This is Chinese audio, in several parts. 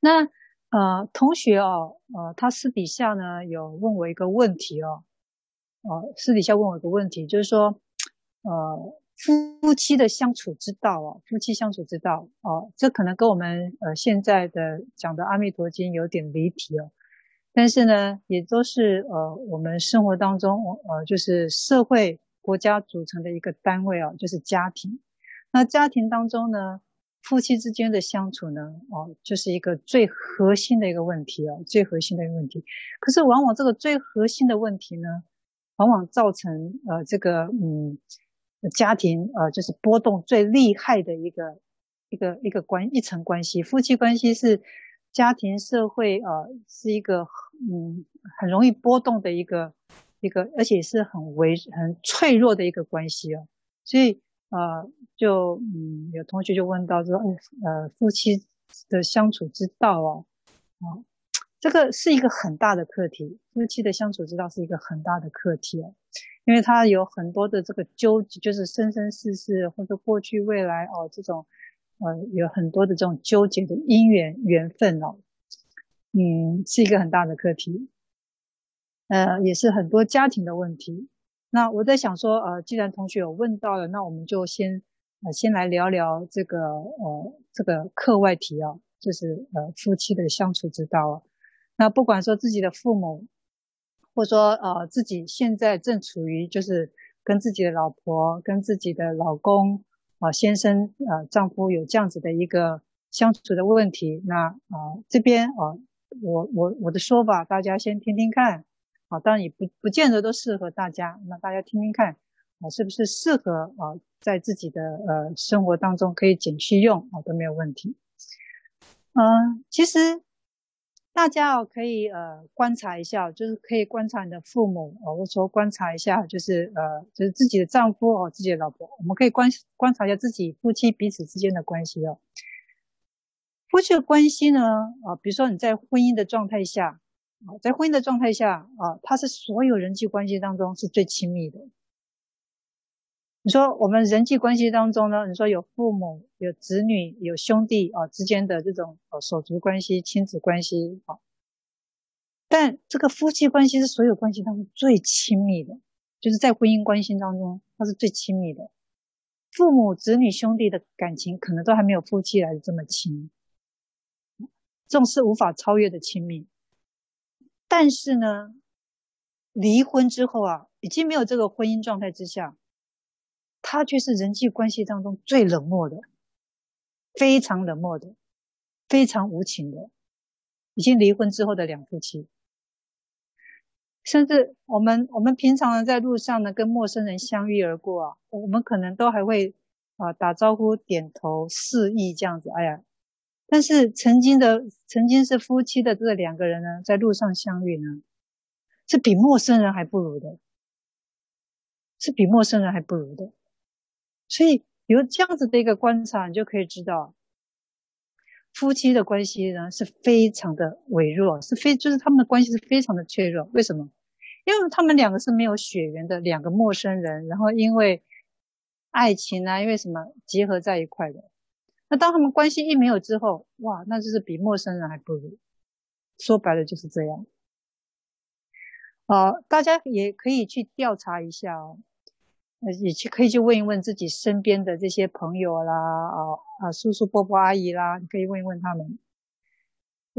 那呃，同学哦，呃，他私底下呢有问我一个问题哦，呃，私底下问我一个问题，就是说，呃，夫妻的相处之道哦，夫妻相处之道哦，这可能跟我们呃现在的讲的《阿弥陀经》有点离题哦。但是呢，也都是呃，我们生活当中，呃，就是社会国家组成的一个单位哦，就是家庭。那家庭当中呢，夫妻之间的相处呢，哦，就是一个最核心的一个问题啊，最核心的一个问题。可是往往这个最核心的问题呢，往往造成呃这个嗯家庭呃就是波动最厉害的一个一个一个关一层关系，夫妻关系是。家庭社会呃是一个嗯很容易波动的一个一个，而且是很微很脆弱的一个关系哦。所以呃就嗯有同学就问到说，呃夫妻的相处之道哦，啊这个是一个很大的课题，夫妻的相处之道是一个很大的课题哦，因为它有很多的这个纠结，就是生生世世或者过去未来哦这种。呃，有很多的这种纠结的因缘缘分哦，嗯，是一个很大的课题，呃，也是很多家庭的问题。那我在想说，呃，既然同学有问到了，那我们就先呃先来聊聊这个呃这个课外题啊，就是呃夫妻的相处之道啊。那不管说自己的父母，或者说呃自己现在正处于就是跟自己的老婆、跟自己的老公。啊，先生，呃，丈夫有这样子的一个相处的问题，那啊，这边啊，我我我的说法，大家先听听看，啊，当然也不不见得都适合大家，那大家听听看，啊，是不是适合啊，在自己的呃生活当中可以捡去用啊，都没有问题。嗯，其实。大家哦，可以呃观察一下，就是可以观察你的父母哦，或者说观察一下，就是呃，就是自己的丈夫哦，自己的老婆，我们可以观观察一下自己夫妻彼此之间的关系哦。夫妻的关系呢，啊，比如说你在婚姻的状态下，啊，在婚姻的状态下啊，它是所有人际关系当中是最亲密的。你说我们人际关系当中呢，你说有父母、有子女、有兄弟啊之间的这种呃手足关系、亲子关系啊，但这个夫妻关系是所有关系当中最亲密的，就是在婚姻关系当中它是最亲密的。父母、子女、兄弟的感情可能都还没有夫妻来的这么亲，这种是无法超越的亲密。但是呢，离婚之后啊，已经没有这个婚姻状态之下。他却是人际关系当中最冷漠的，非常冷漠的，非常无情的，已经离婚之后的两夫妻，甚至我们我们平常呢在路上呢跟陌生人相遇而过啊，我们可能都还会啊打招呼、点头示意这样子，哎呀，但是曾经的曾经是夫妻的这两个人呢，在路上相遇呢，是比陌生人还不如的，是比陌生人还不如的。所以有这样子的一个观察，你就可以知道，夫妻的关系呢是非常的微弱，是非就是他们的关系是非常的脆弱。为什么？因为他们两个是没有血缘的两个陌生人，然后因为爱情啊，因为什么结合在一块的。那当他们关系一没有之后，哇，那就是比陌生人还不如。说白了就是这样。好，大家也可以去调查一下哦。也去可以去问一问自己身边的这些朋友啦，啊啊叔叔伯伯阿姨啦，你可以问一问他们，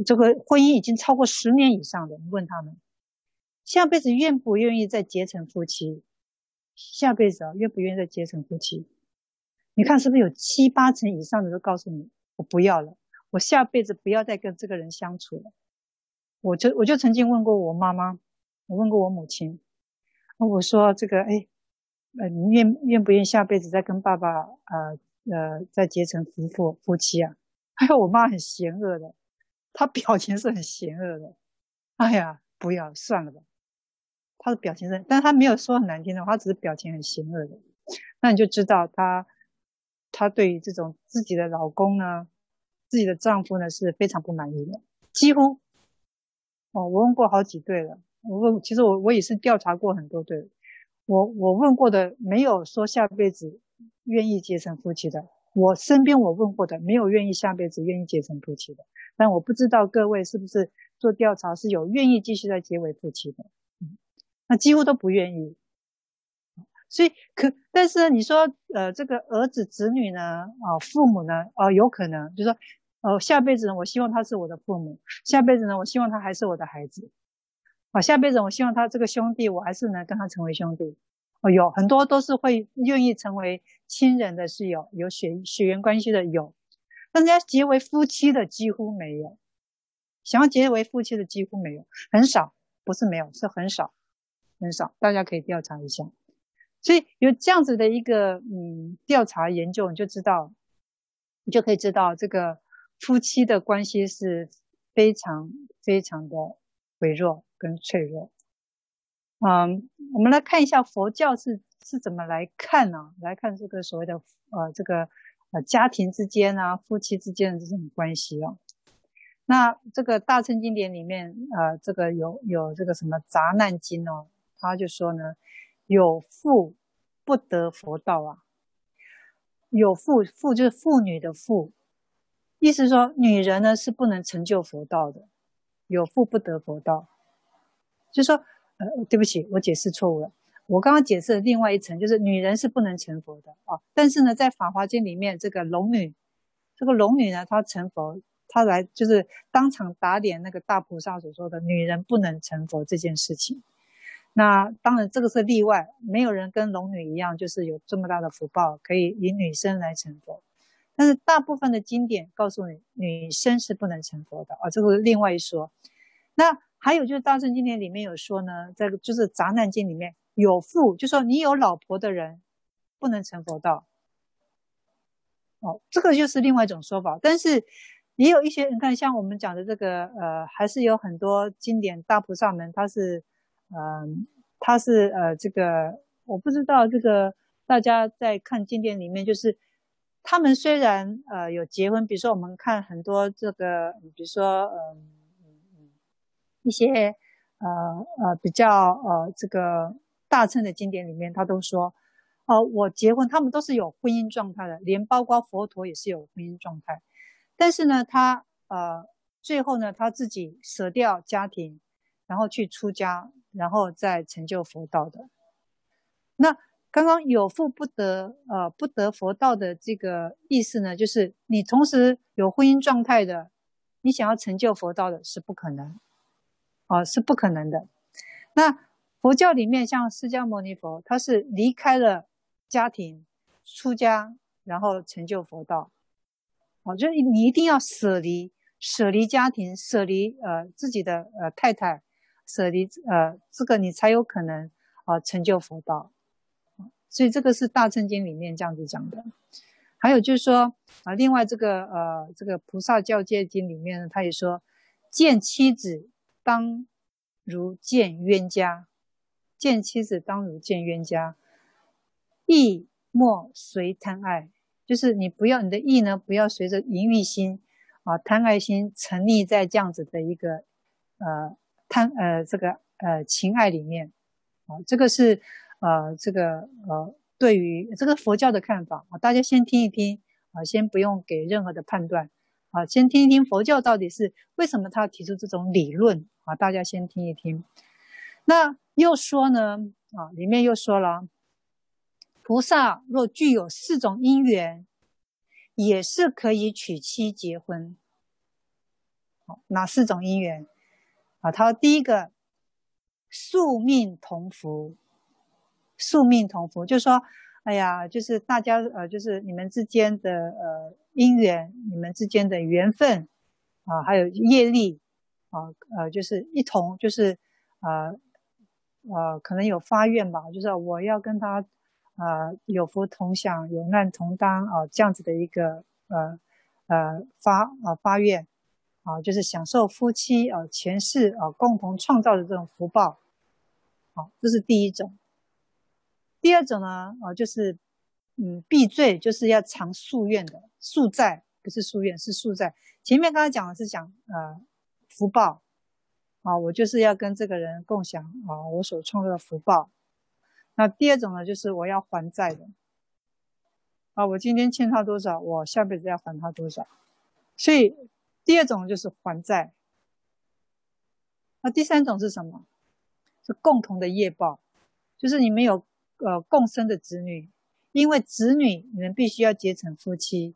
这个婚姻已经超过十年以上的，你问他们，下辈子愿不愿意再结成夫妻？下辈子啊，愿不愿意再结成夫妻？你看是不是有七八成以上的都告诉你，我不要了，我下辈子不要再跟这个人相处了。我就我就曾经问过我妈妈，我问过我母亲，我说这个哎。呃，你愿愿不愿意下辈子再跟爸爸呃呃再结成夫妇夫妻啊？还有我妈很嫌恶的，她表情是很嫌恶的。哎呀，不要算了吧。她的表情是，但她没有说很难听的话，她只是表情很嫌恶的。那你就知道她她对于这种自己的老公呢，自己的丈夫呢是非常不满意的。几乎哦，我问过好几对了，我问，其实我我也是调查过很多对。我我问过的没有说下辈子愿意结成夫妻的，我身边我问过的，没有愿意下辈子愿意结成夫妻的。但我不知道各位是不是做调查是有愿意继续再结为夫妻的？嗯，那几乎都不愿意。所以可，但是，你说，呃，这个儿子、子女呢，啊、父母呢，啊、有可能，就说，呃，下辈子呢，我希望他是我的父母；下辈子呢，我希望他还是我的孩子。啊，下辈子我希望他这个兄弟，我还是能跟他成为兄弟。哦，有很多都是会愿意成为亲人的，是有有血血缘关系的有，但是要结为夫妻的几乎没有，想要结为夫妻的几乎没有，很少，不是没有，是很少，很少，大家可以调查一下。所以有这样子的一个嗯调查研究，你就知道，你就可以知道这个夫妻的关系是非常非常的微弱跟脆弱。嗯，我们来看一下佛教是是怎么来看呢、啊？来看这个所谓的呃这个呃家庭之间啊，夫妻之间的这种关系啊。那这个大乘经典里面呃这个有有这个什么杂难经哦，他就说呢，有妇不得佛道啊。有妇妇就是妇女的妇，意思说女人呢是不能成就佛道的。有妇不得佛道，就说。呃，对不起，我解释错误了。我刚刚解释的另外一层，就是女人是不能成佛的啊。但是呢，在《法华经》里面，这个龙女，这个龙女呢，她成佛，她来就是当场打脸那个大菩萨所说的女人不能成佛这件事情。那当然，这个是例外，没有人跟龙女一样，就是有这么大的福报，可以以女生来成佛。但是大部分的经典告诉你，女生是不能成佛的啊，这个是另外一说。那。还有就是《大乘经典》里面有说呢，这个就是《杂难经》里面有妇，就说你有老婆的人不能成佛道。哦，这个就是另外一种说法。但是也有一些你看，像我们讲的这个呃，还是有很多经典大菩萨们，他是嗯、他是呃，这个我不知道这个大家在看经典里面，就是他们虽然呃有结婚，比如说我们看很多这个，比如说嗯。呃一些呃呃比较呃这个大乘的经典里面，他都说，哦、我结婚，他们都是有婚姻状态的，连包括佛陀也是有婚姻状态。但是呢，他呃最后呢，他自己舍掉家庭，然后去出家，然后再成就佛道的。那刚刚有妇不得呃不得佛道的这个意思呢，就是你同时有婚姻状态的，你想要成就佛道的是不可能。哦，是不可能的。那佛教里面，像释迦牟尼佛，他是离开了家庭，出家，然后成就佛道。哦，就是你一定要舍离，舍离家庭，舍离呃自己的呃太太，舍离呃这个你才有可能啊、成就佛道。所以这个是大乘经里面这样子讲的。还有就是说啊、另外这个呃这个菩萨教诫经里面呢，他也说见妻子。当如见冤家，见妻子当如见冤家，意莫随贪爱，就是你不要你的意呢，不要随着淫欲心啊、贪爱心沉溺在这样子的一个呃贪呃这个呃情爱里面啊，这个是呃这个呃对于这个佛教的看法啊，大家先听一听啊，先不用给任何的判断。啊，先听一听佛教到底是为什么他要提出这种理论啊？大家先听一听。那又说呢？啊，里面又说了，菩萨若具有四种因缘，也是可以娶妻结婚。好，哪四种因缘？啊，他说第一个，宿命同福，宿命同福，就是说，哎呀，就是大家呃，就是你们之间的呃。因缘，你们之间的缘分啊，还有业力啊，呃，就是一同，就是呃呃，可能有发愿吧，就是我要跟他、呃、有福同享，有难同当啊，这样子的一个呃呃发啊发愿啊，就是享受夫妻啊前世啊共同创造的这种福报，好、这是第一种。第二种呢啊，就是。嗯，避罪就是要常宿愿的，宿债不是宿愿，是宿债。前面刚才讲的是讲呃福报啊，我就是要跟这个人共享啊我所创造的福报。那第二种呢，就是我要还债的啊，我今天欠他多少，我下辈子要还他多少。所以第二种就是还债。那第三种是什么？是共同的业报，就是你们有呃共生的子女，因为子女你们必须要结成夫妻，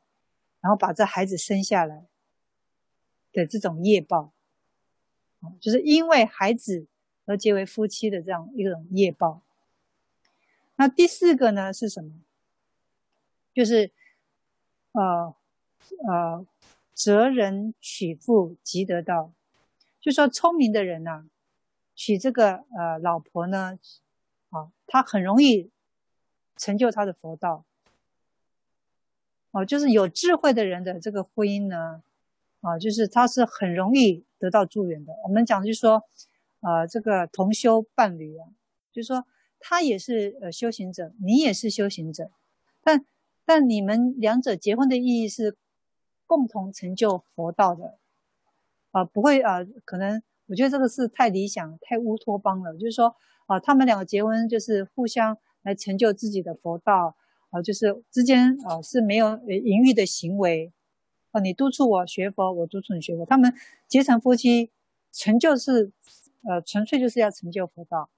然后把这孩子生下来的这种业报，就是因为孩子而结为夫妻的这样一种业报。那第四个呢是什么？就是，呃，呃，择人娶妇即得道，就说聪明的人呐、娶这个呃老婆呢，啊，他很容易成就他的佛道。哦，就是有智慧的人的这个婚姻呢，啊，就是他是很容易得到助缘的。我们讲就是说，呃，这个同修伴侣啊，就是说他也是呃修行者，你也是修行者，但。但你们两者结婚的意义是共同成就佛道的，啊，不会啊，可能我觉得这个是太理想、太乌托邦了。就是说啊，他们两个结婚就是互相来成就自己的佛道，啊，就是之间啊是没有淫欲的行为，啊，你督促我学佛，我督促你学佛，他们结成夫妻，成就是呃纯粹就是要成就佛道，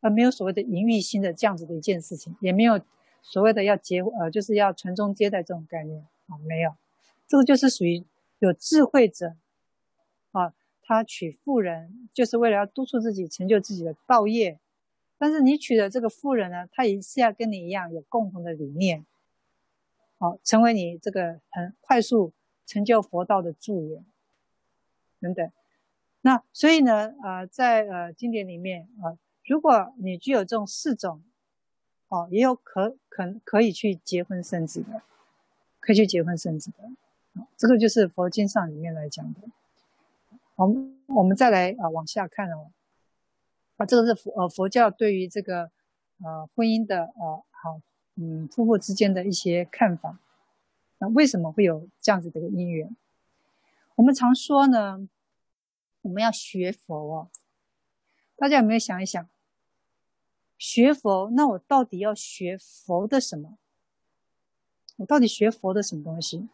而没有所谓的淫欲心的这样子的一件事情，也没有。所谓的要结呃，就是要传宗接代这种概念啊，没有，这个就是属于有智慧者啊，他娶妇人就是为了要督促自己成就自己的道业，但是你娶的这个妇人呢，他也是要跟你一样有共同的理念，好、成为你这个很快速成就佛道的助缘等等。那所以呢，呃，在呃经典里面啊，如果你具有这种四种。哦，也有可可可以去结婚生子的，可以去结婚生子的，这个就是佛经上里面来讲的。我们我们再来啊往下看哦，啊这个是佛呃佛教对于这个呃婚姻的呃好嗯夫妇之间的一些看法。那为什么会有这样子的一个因缘？我们常说呢，我们要学佛哦，大家有没有想一想？学佛，那我到底要学佛的什么？我到底学佛的什么东西？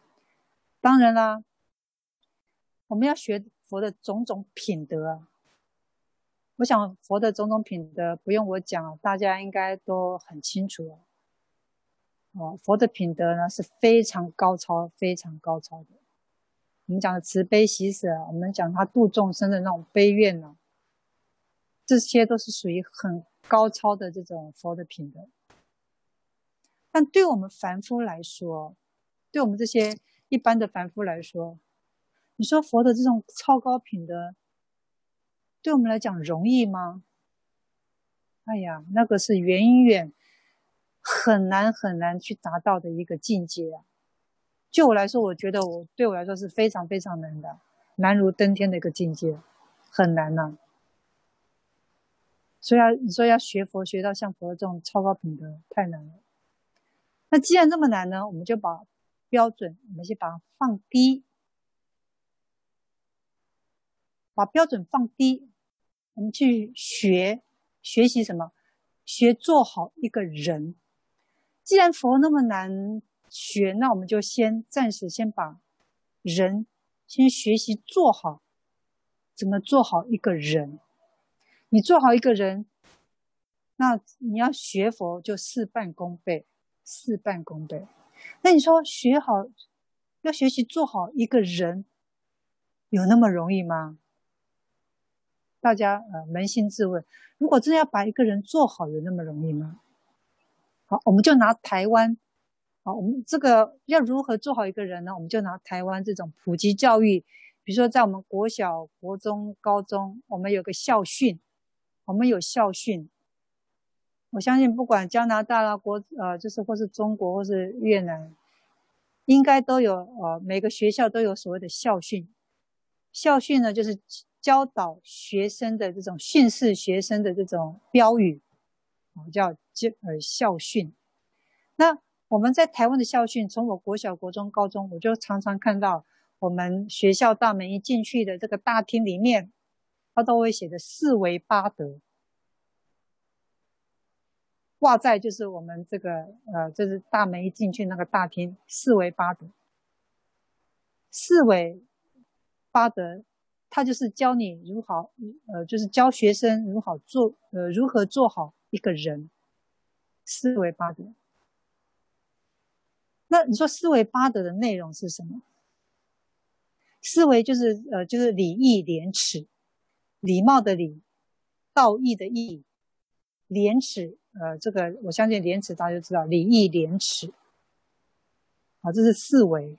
当然啦，我们要学佛的种种品德啊。我想佛的种种品德不用我讲，大家应该都很清楚了。哦，佛的品德呢是非常高超、非常高超的。我们讲的慈悲喜舍，我们讲他度众生的那种悲愿呢，这些都是属于很。高超的这种佛的品德，但对我们凡夫来说，对我们这些一般的凡夫来说，你说佛的这种超高品德，对我们来讲容易吗？哎呀，那个是远远很难很难去达到的一个境界啊！就我来说，我觉得我对我来说是非常非常难的，难如登天的一个境界，很难呐、所以要你说要学佛学到像佛这种超高品德太难了。那既然这么难呢，我们就把标准，我们先把它放低，把标准放低，我们去学学习什么？学做好一个人。既然佛那么难学，那我们就先暂时先把人先学习做好，怎么做好一个人？你做好一个人，那你要学佛就事半功倍，事半功倍。那你说学好，要学习做好一个人，有那么容易吗？大家呃扪心自问，如果真的要把一个人做好，有那么容易吗？好，我们就拿台湾，好，我们这个要如何做好一个人呢？我们就拿台湾这种普及教育，比如说在我们国小、国中、高中，我们有个校训。我们有校训，我相信不管加拿大啦、国呃，就是或是中国或是越南，应该都有呃，每个学校都有所谓的校训。校训呢，就是教导学生的这种训示学生的这种标语，我们，叫教呃校训。那我们在台湾的校训，从我国小、国中、高中，我就常常看到我们学校大门一进去的这个大厅里面。他都会写的四维八德，挂在就是我们这个呃，就是大门一进去那个大厅，四维八德。四维八德，他就是教你如何呃，就是教学生如何做呃，如何做好一个人。四维八德。那你说四维八德的内容是什么？四维就是呃，就是礼义廉耻，礼貌的礼，道义的义，廉耻。呃，这个我相信廉耻大家就知道，礼义廉耻，好，这是四维。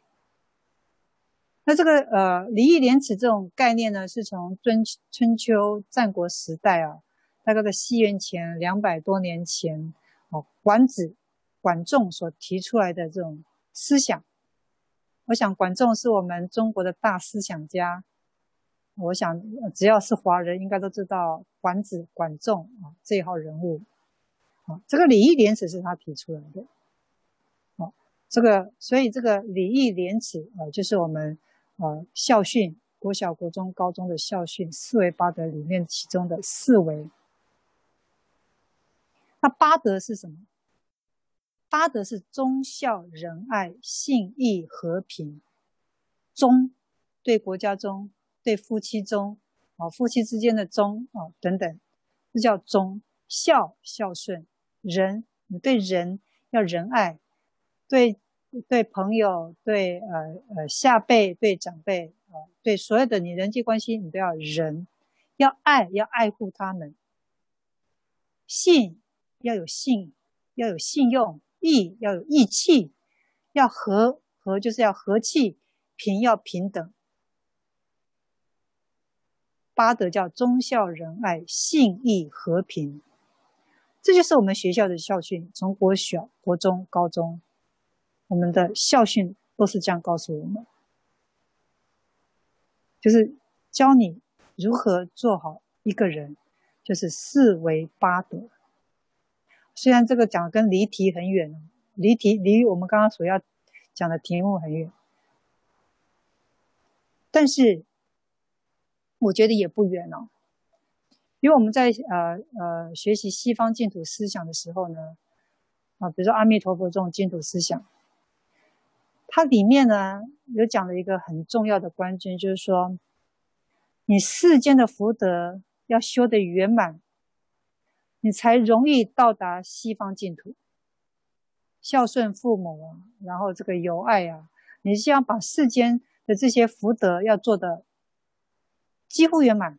那这个呃礼义廉耻这种概念呢，是从春春秋战国时代啊，大概在西元前两百多年前，哦，管子、管仲所提出来的这种思想。我想管仲是我们中国的大思想家，我想只要是华人，应该都知道管子、管仲啊这一号人物。啊，这个礼义廉耻是他提出来的。啊，这个所以这个礼义廉耻啊，就是我们呃校训，国小、国中、高中的校训四维八德里面其中的四维。那八德是什么？八德是忠孝仁爱信义和平。忠，对国家忠，对夫妻忠，啊，夫妻之间的忠啊等等，这叫忠。孝，孝顺。人，你对人要仁爱，对对朋友，对呃呃下辈，对长辈啊、呃，对所有的你人际关系，你都要仁，要爱，要爱护他们。信要有信，要有信用；义要有义气，要和和就是要和气，平要平等。八德叫忠孝仁爱信义和平。这就是我们学校的校训，从国小、国中、高中，我们的校训都是这样告诉我们，就是教你如何做好一个人，就是四维八德。虽然这个讲跟离题很远，离题离我们刚刚所要讲的题目很远，但是我觉得也不远哦。因为我们在呃呃学习西方净土思想的时候呢，啊，比如说阿弥陀佛这种净土思想，它里面呢有讲了一个很重要的关键，就是说，你世间的福德要修得圆满，你才容易到达西方净土。孝顺父母啊，然后这个友爱啊，你是要把世间的这些福德要做得几乎圆满。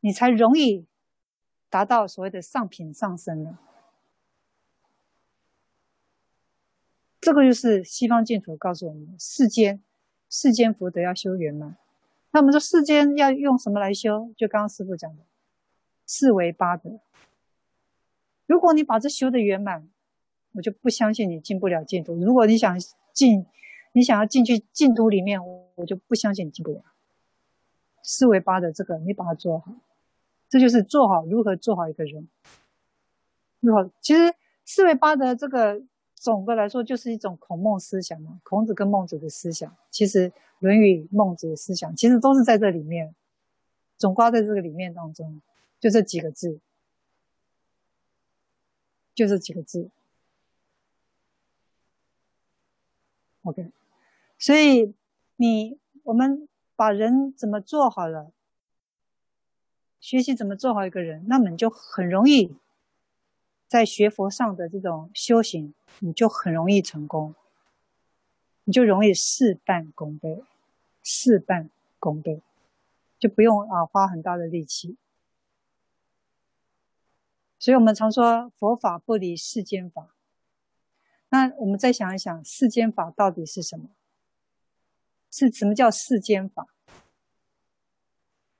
你才容易达到所谓的上品上生呢。这个就是西方净土告诉我们：世间世间福德要修圆满。那我们说世间要用什么来修？就刚刚师父讲的四维八德。如果你把这修的圆满，我就不相信你进不了净土。如果你想进，你想要进去净土里面，我就不相信你进不了。四维八德这个，你把它做好。这就是做好如何做好一个人。如何？其实四维八德这个总的来说就是一种孔孟思想嘛，孔子跟孟子的思想，其实《论语》孟子的思想其实都是在这里面，总括在这个里面当中，就这几个字，就这几个字。OK，所以你我们把人怎么做好了？学习怎么做好一个人，那么你就很容易在学佛上的这种修行，你就很容易成功，你就容易事半功倍，事半功倍，就不用啊花很大的力气。所以我们常说佛法不离世间法。那我们再想一想，世间法到底是什么？是什么叫世间法？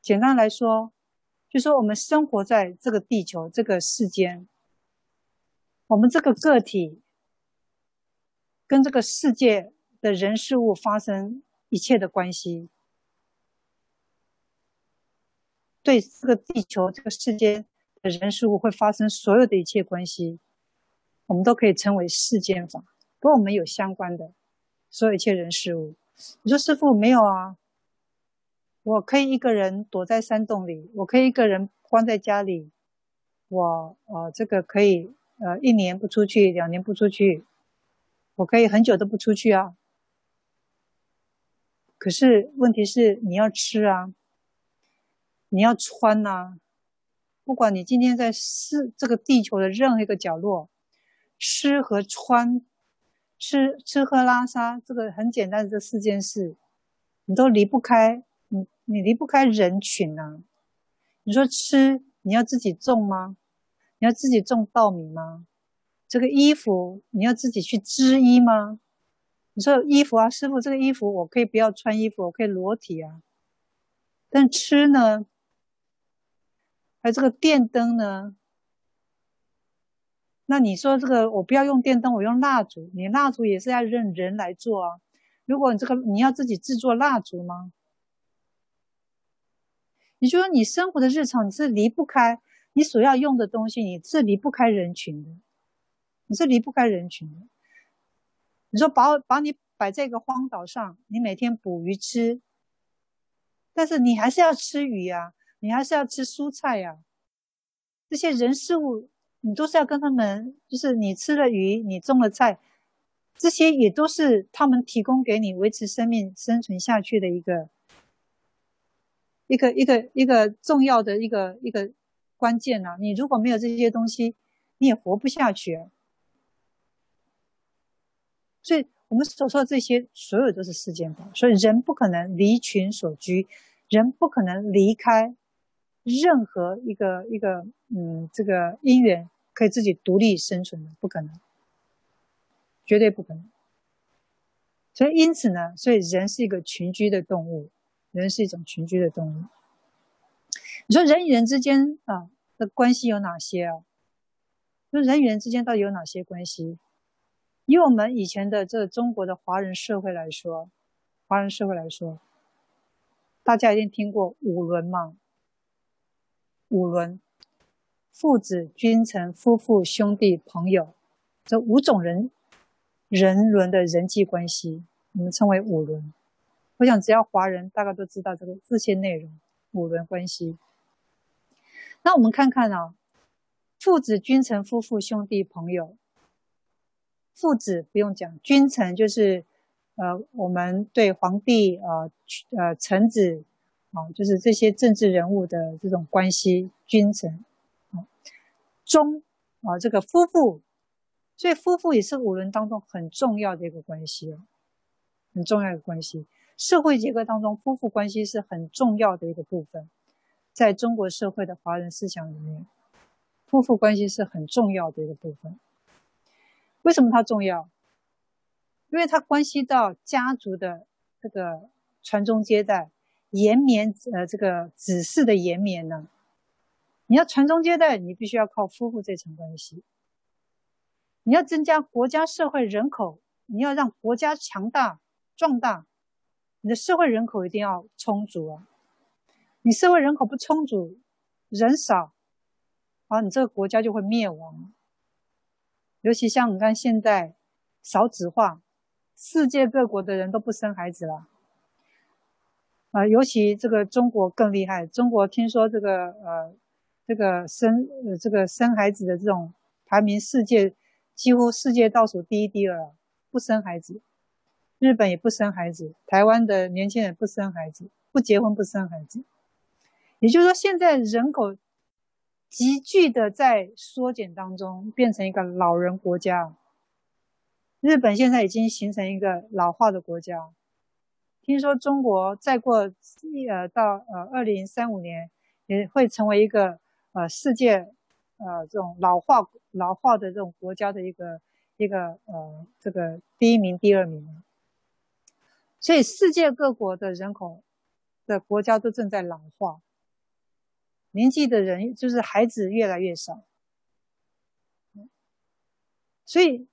简单来说。就说我们生活在这个地球这个世间，我们这个个体跟这个世界的人事物发生一切的关系，对这个地球这个世界的人事物会发生所有的一切关系，我们都可以称为世间法，跟我们有相关的所有一切人事物。你说师傅没有啊？我可以一个人躲在山洞里，我可以一个人关在家里，我呃这个可以呃一年不出去，两年不出去，我可以很久都不出去啊。可是问题是你要吃啊，你要穿呐、不管你今天在世这个地球的任何一个角落，吃和穿，吃吃喝拉撒，这个很简单的这四件事，你都离不开你，你离不开人群呐、啊。你说吃，你要自己种吗？你要自己种稻米吗？这个衣服你要自己去织衣吗？你说衣服啊，师傅，这个衣服我可以不要穿衣服，我可以裸体啊。但吃呢？还有这个电灯呢？那你说这个我不要用电灯，我用蜡烛，你蜡烛也是要认人来做啊。如果你这个你要自己制作蜡烛吗？你说你生活的日常你是离不开你所要用的东西，你是离不开人群的，你是离不开人群的。你说把把你摆在一个荒岛上，你每天捕鱼吃，但是你还是要吃鱼呀，你还是要吃蔬菜呀。这些人事物，你都是要跟他们，就是你吃了鱼，你种了菜，这些也都是他们提供给你维持生命生存下去的一个一个一个一个重要的一个一个关键呐。你如果没有这些东西，你也活不下去。所以我们所说的这些，所有都是世间法。所以人不可能离群所居，人不可能离开任何一个一个嗯这个因缘可以自己独立生存的，不可能，绝对不可能。所以因此呢，所以人是一个群居的动物，人是一种群居的动物。你说人与人之间啊的关系有哪些啊？那人与人之间到底有哪些关系？以我们以前的这中国的华人社会来说，华人社会来说，大家一定听过五伦嘛？五伦，父子、君臣、夫妇、兄弟、朋友，这五种人人伦的人际关系，我们称为五伦。我想只要华人，大概都知道这个这些内容，五伦关系。那我们看看啊，父子、君臣、夫妇、兄弟、朋友。父子不用讲，君臣就是，呃，我们对皇帝，呃，呃，臣子，啊，就是这些政治人物的这种关系，君臣，啊，忠，啊，这个夫妇，所以夫妇也是五伦当中很重要的一个关系哦，很重要的关系。社会结构当中，夫妇关系是很重要的一个部分，在中国社会的华人思想里面，夫妇关系是很重要的一个部分。为什么它重要？因为它关系到家族的这个传宗接代、延绵呃这个子嗣的延绵呢。你要传宗接代，你必须要靠夫妇这层关系。你要增加国家社会人口，你要让国家强大壮大，你的社会人口一定要充足啊！你社会人口不充足，人少，啊，你这个国家就会灭亡。尤其像你看现在少子化，世界各国的人都不生孩子了，呃，尤其这个中国更厉害。中国听说这个呃，这个生这个生孩子的这种排名，世界几乎世界倒数第一、第二，不生孩子。日本也不生孩子，台湾的年轻人不生孩子，不结婚不生孩子。也就是说，现在人口。急剧的在缩减当中，变成一个老人国家。日本现在已经形成一个老化的国家。听说中国再过呃到呃二零三五年，也会成为一个呃世界呃这种老化老化的这种国家的一个一个呃这个第一名、第二名。所以世界各国的人口的国家都正在老化。年纪的人就是孩子越来越少，所以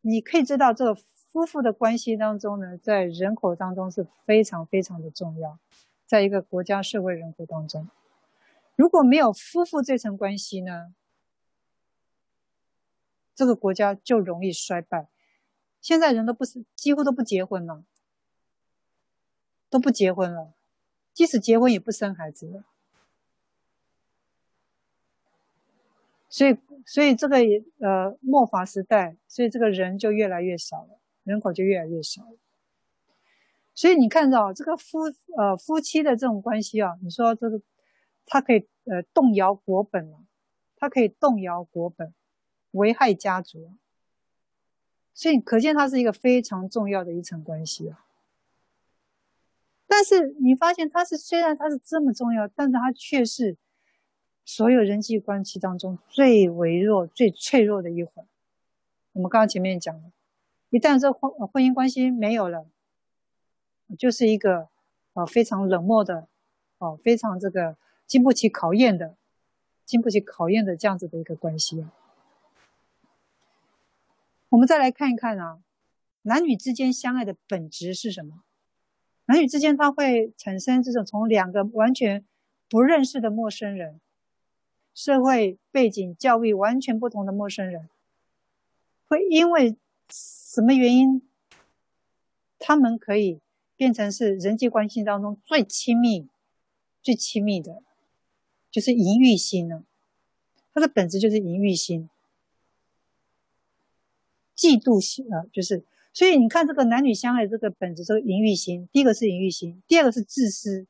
你可以知道，这个夫妇的关系当中呢，在人口当中是非常非常的重要，在一个国家社会人口当中，如果没有夫妇这层关系呢，这个国家就容易衰败。现在人都不是几乎都不结婚了，都不结婚了，即使结婚也不生孩子了。所以，所以这个呃末法时代，所以这个人就越来越少了，人口就越来越少了。所以你看到这个夫呃夫妻的这种关系啊，你说这个他可以呃动摇国本啊，他可以动摇国本，危害家族。所以可见它是一个非常重要的一层关系啊。但是你发现它是虽然它是这么重要，但是它却是。所有人际关系当中最微弱、最脆弱的一环，我们刚刚前面讲了，一旦这婚婚姻关系没有了，就是一个呃非常冷漠的，哦非常这个经不起考验的、经不起考验的这样子的一个关系。我们再来看一看啊，男女之间相爱的本质是什么？男女之间它会产生这种从两个完全不认识的陌生人。社会背景、教育完全不同的陌生人，会因为什么原因，他们可以变成是人际关系当中最亲密、最亲密的，就是淫欲心呢？它的本质就是淫欲心、嫉妒心啊，就是所以你看这个男女相爱这个本质，这个淫欲心，第一个是淫欲心，第二个是自私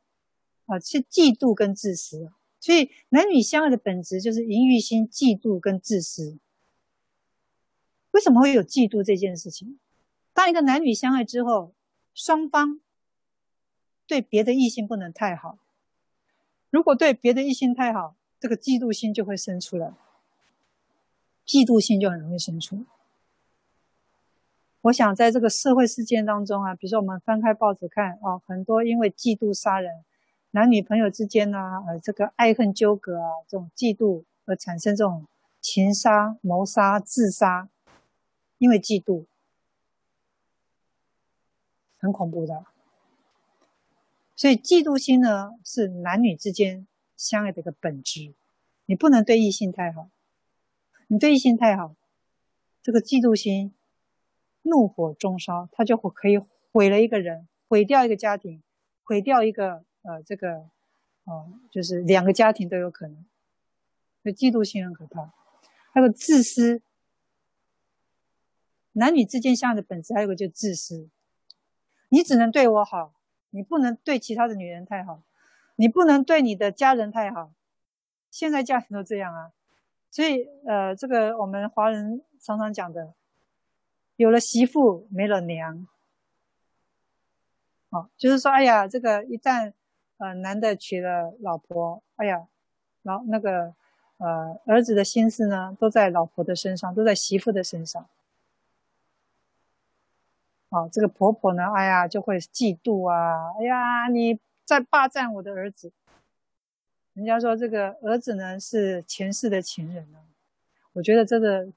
啊，是嫉妒跟自私。所以，男女相爱的本质就是淫欲心、嫉妒跟自私。为什么会有嫉妒这件事情？当一个男女相爱之后，双方对别的异性不能太好。如果对别的异性太好，这个嫉妒心就会生出来。嫉妒心就很容易生出。我想，在这个社会事件当中啊，比如说我们翻开报纸看啊，很多因为嫉妒杀人。男女朋友之间呢、啊，呃，这个爱恨纠葛啊，这种嫉妒而产生这种情杀、谋杀、自杀，因为嫉妒，很恐怖的。所以，嫉妒心呢，是男女之间相爱的一个本质。你不能对异性太好，你对异性太好，这个嫉妒心怒火中烧，他就会可以毁了一个人，毁掉一个家庭，毁掉一个。呃，这个，呃，就是两个家庭都有可能，所以嫉妒心很可怕。还有自私，男女之间相爱的本质还有个就是自私，你只能对我好，你不能对其他的女人太好，你不能对你的家人太好。现在家庭都这样啊，所以呃，这个我们华人常常讲的，有了媳妇没了娘，哦，就是说，哎呀，这个一旦。呃，男的娶了老婆，哎呀，然后那个呃，儿子的心思呢，都在老婆的身上，都在媳妇的身上。好，这个婆婆呢，哎呀，就会嫉妒啊，哎呀，你在霸占我的儿子。人家说这个儿子呢是前世的情人呢，我觉得这个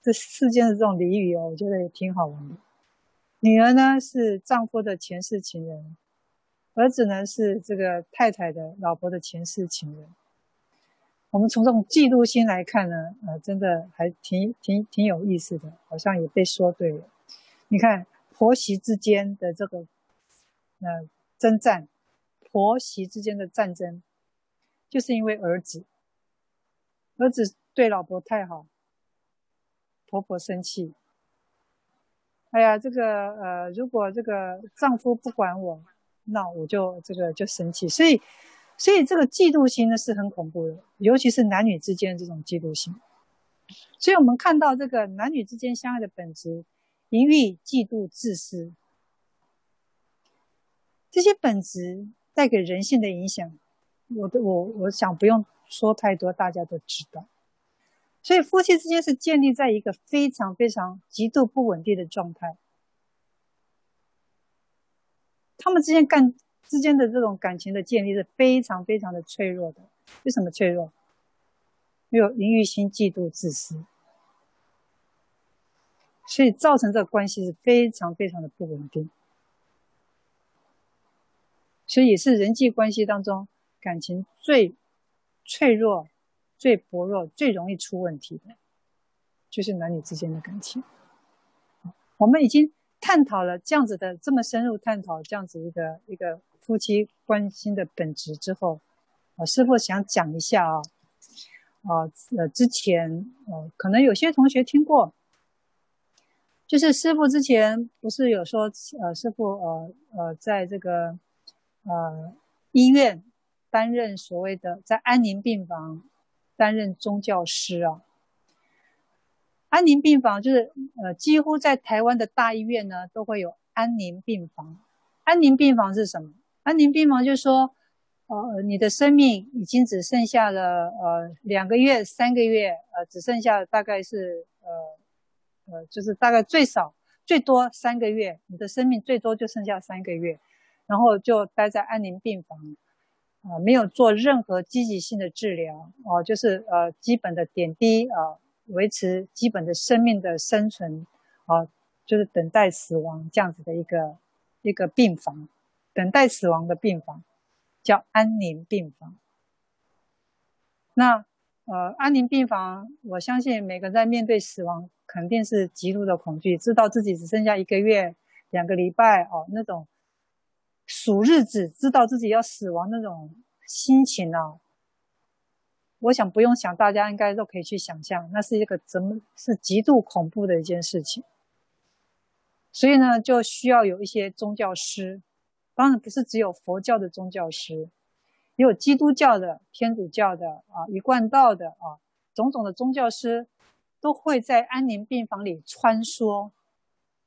这世间的这种俚语哦，我觉得也挺好玩的。女儿呢是丈夫的前世情人。儿子呢是这个太太的老婆的前世情人。我们从这种嫉妒心来看呢，呃，真的还挺挺挺有意思的，好像也被说对了。你看婆媳之间的这个呃征战，婆媳之间的战争，就是因为儿子，儿子对老婆太好，婆婆生气。哎呀，这个呃，如果这个丈夫不管我。那我就这个就生气，所以，所以这个嫉妒心呢是很恐怖的，尤其是男女之间这种嫉妒心。所以我们看到这个男女之间相爱的本质，淫欲、嫉妒、自私，这些本质带给人性的影响，我的我我想不用说太多，大家都知道。所以夫妻之间是建立在一个非常非常极度不稳定的状态。他们之间感之间的这种感情的建立是非常非常的脆弱的。为什么脆弱？因为有淫欲心、嫉妒、自私，所以造成这个关系是非常非常的不稳定。所以也是人际关系当中感情最脆弱、最薄弱、最容易出问题的，就是男女之间的感情。我们已经。探讨了这样子的这么深入探讨这样子一个一个夫妻关心的本质之后，我师父想讲一下啊，啊呃之前呃可能有些同学听过，就是师傅之前不是有说呃师傅呃呃在这个呃医院担任所谓的在安宁病房担任宗教师啊。安宁病房就是呃几乎在台湾的大医院呢都会有安宁病房。安宁病房是什么？安宁病房就是说。呃，你的生命已经只剩下了呃两个月、三个月，呃，只剩下大概是呃呃，就是大概最少最多三个月，你的生命最多就剩下三个月，然后就待在安宁病房，啊、没有做任何积极性的治疗，哦、就是呃基本的点滴啊、维持基本的生命的生存，啊、就是等待死亡这样子的一个一个病房，等待死亡的病房。叫安宁病房。那呃，安宁病房，我相信每个在面对死亡，肯定是极度的恐惧，知道自己只剩下一个月、两个礼拜哦，那种数日子，知道自己要死亡那种心情啊，我想不用想，大家应该都可以去想象，那是一个怎么是极度恐怖的一件事情。所以呢，就需要有一些宗教师。当然不是只有佛教的宗教师，也有基督教的、天主教的啊、一贯道的啊，种种的宗教师都会在安宁病房里穿梭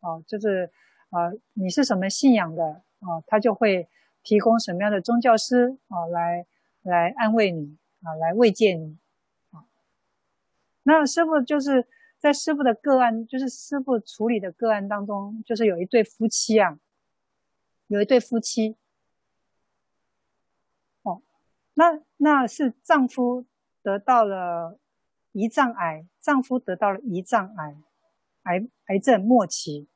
啊，就是啊，你是什么信仰的啊，他就会提供什么样的宗教师啊来来安慰你啊，来慰藉你啊。那师傅就是在师傅的个案，就是师傅处理的个案当中，就是有一对夫妻啊。有一对夫妻，哦，那那是丈夫得到了胰脏癌，丈夫得到了胰脏癌，癌癌症末期，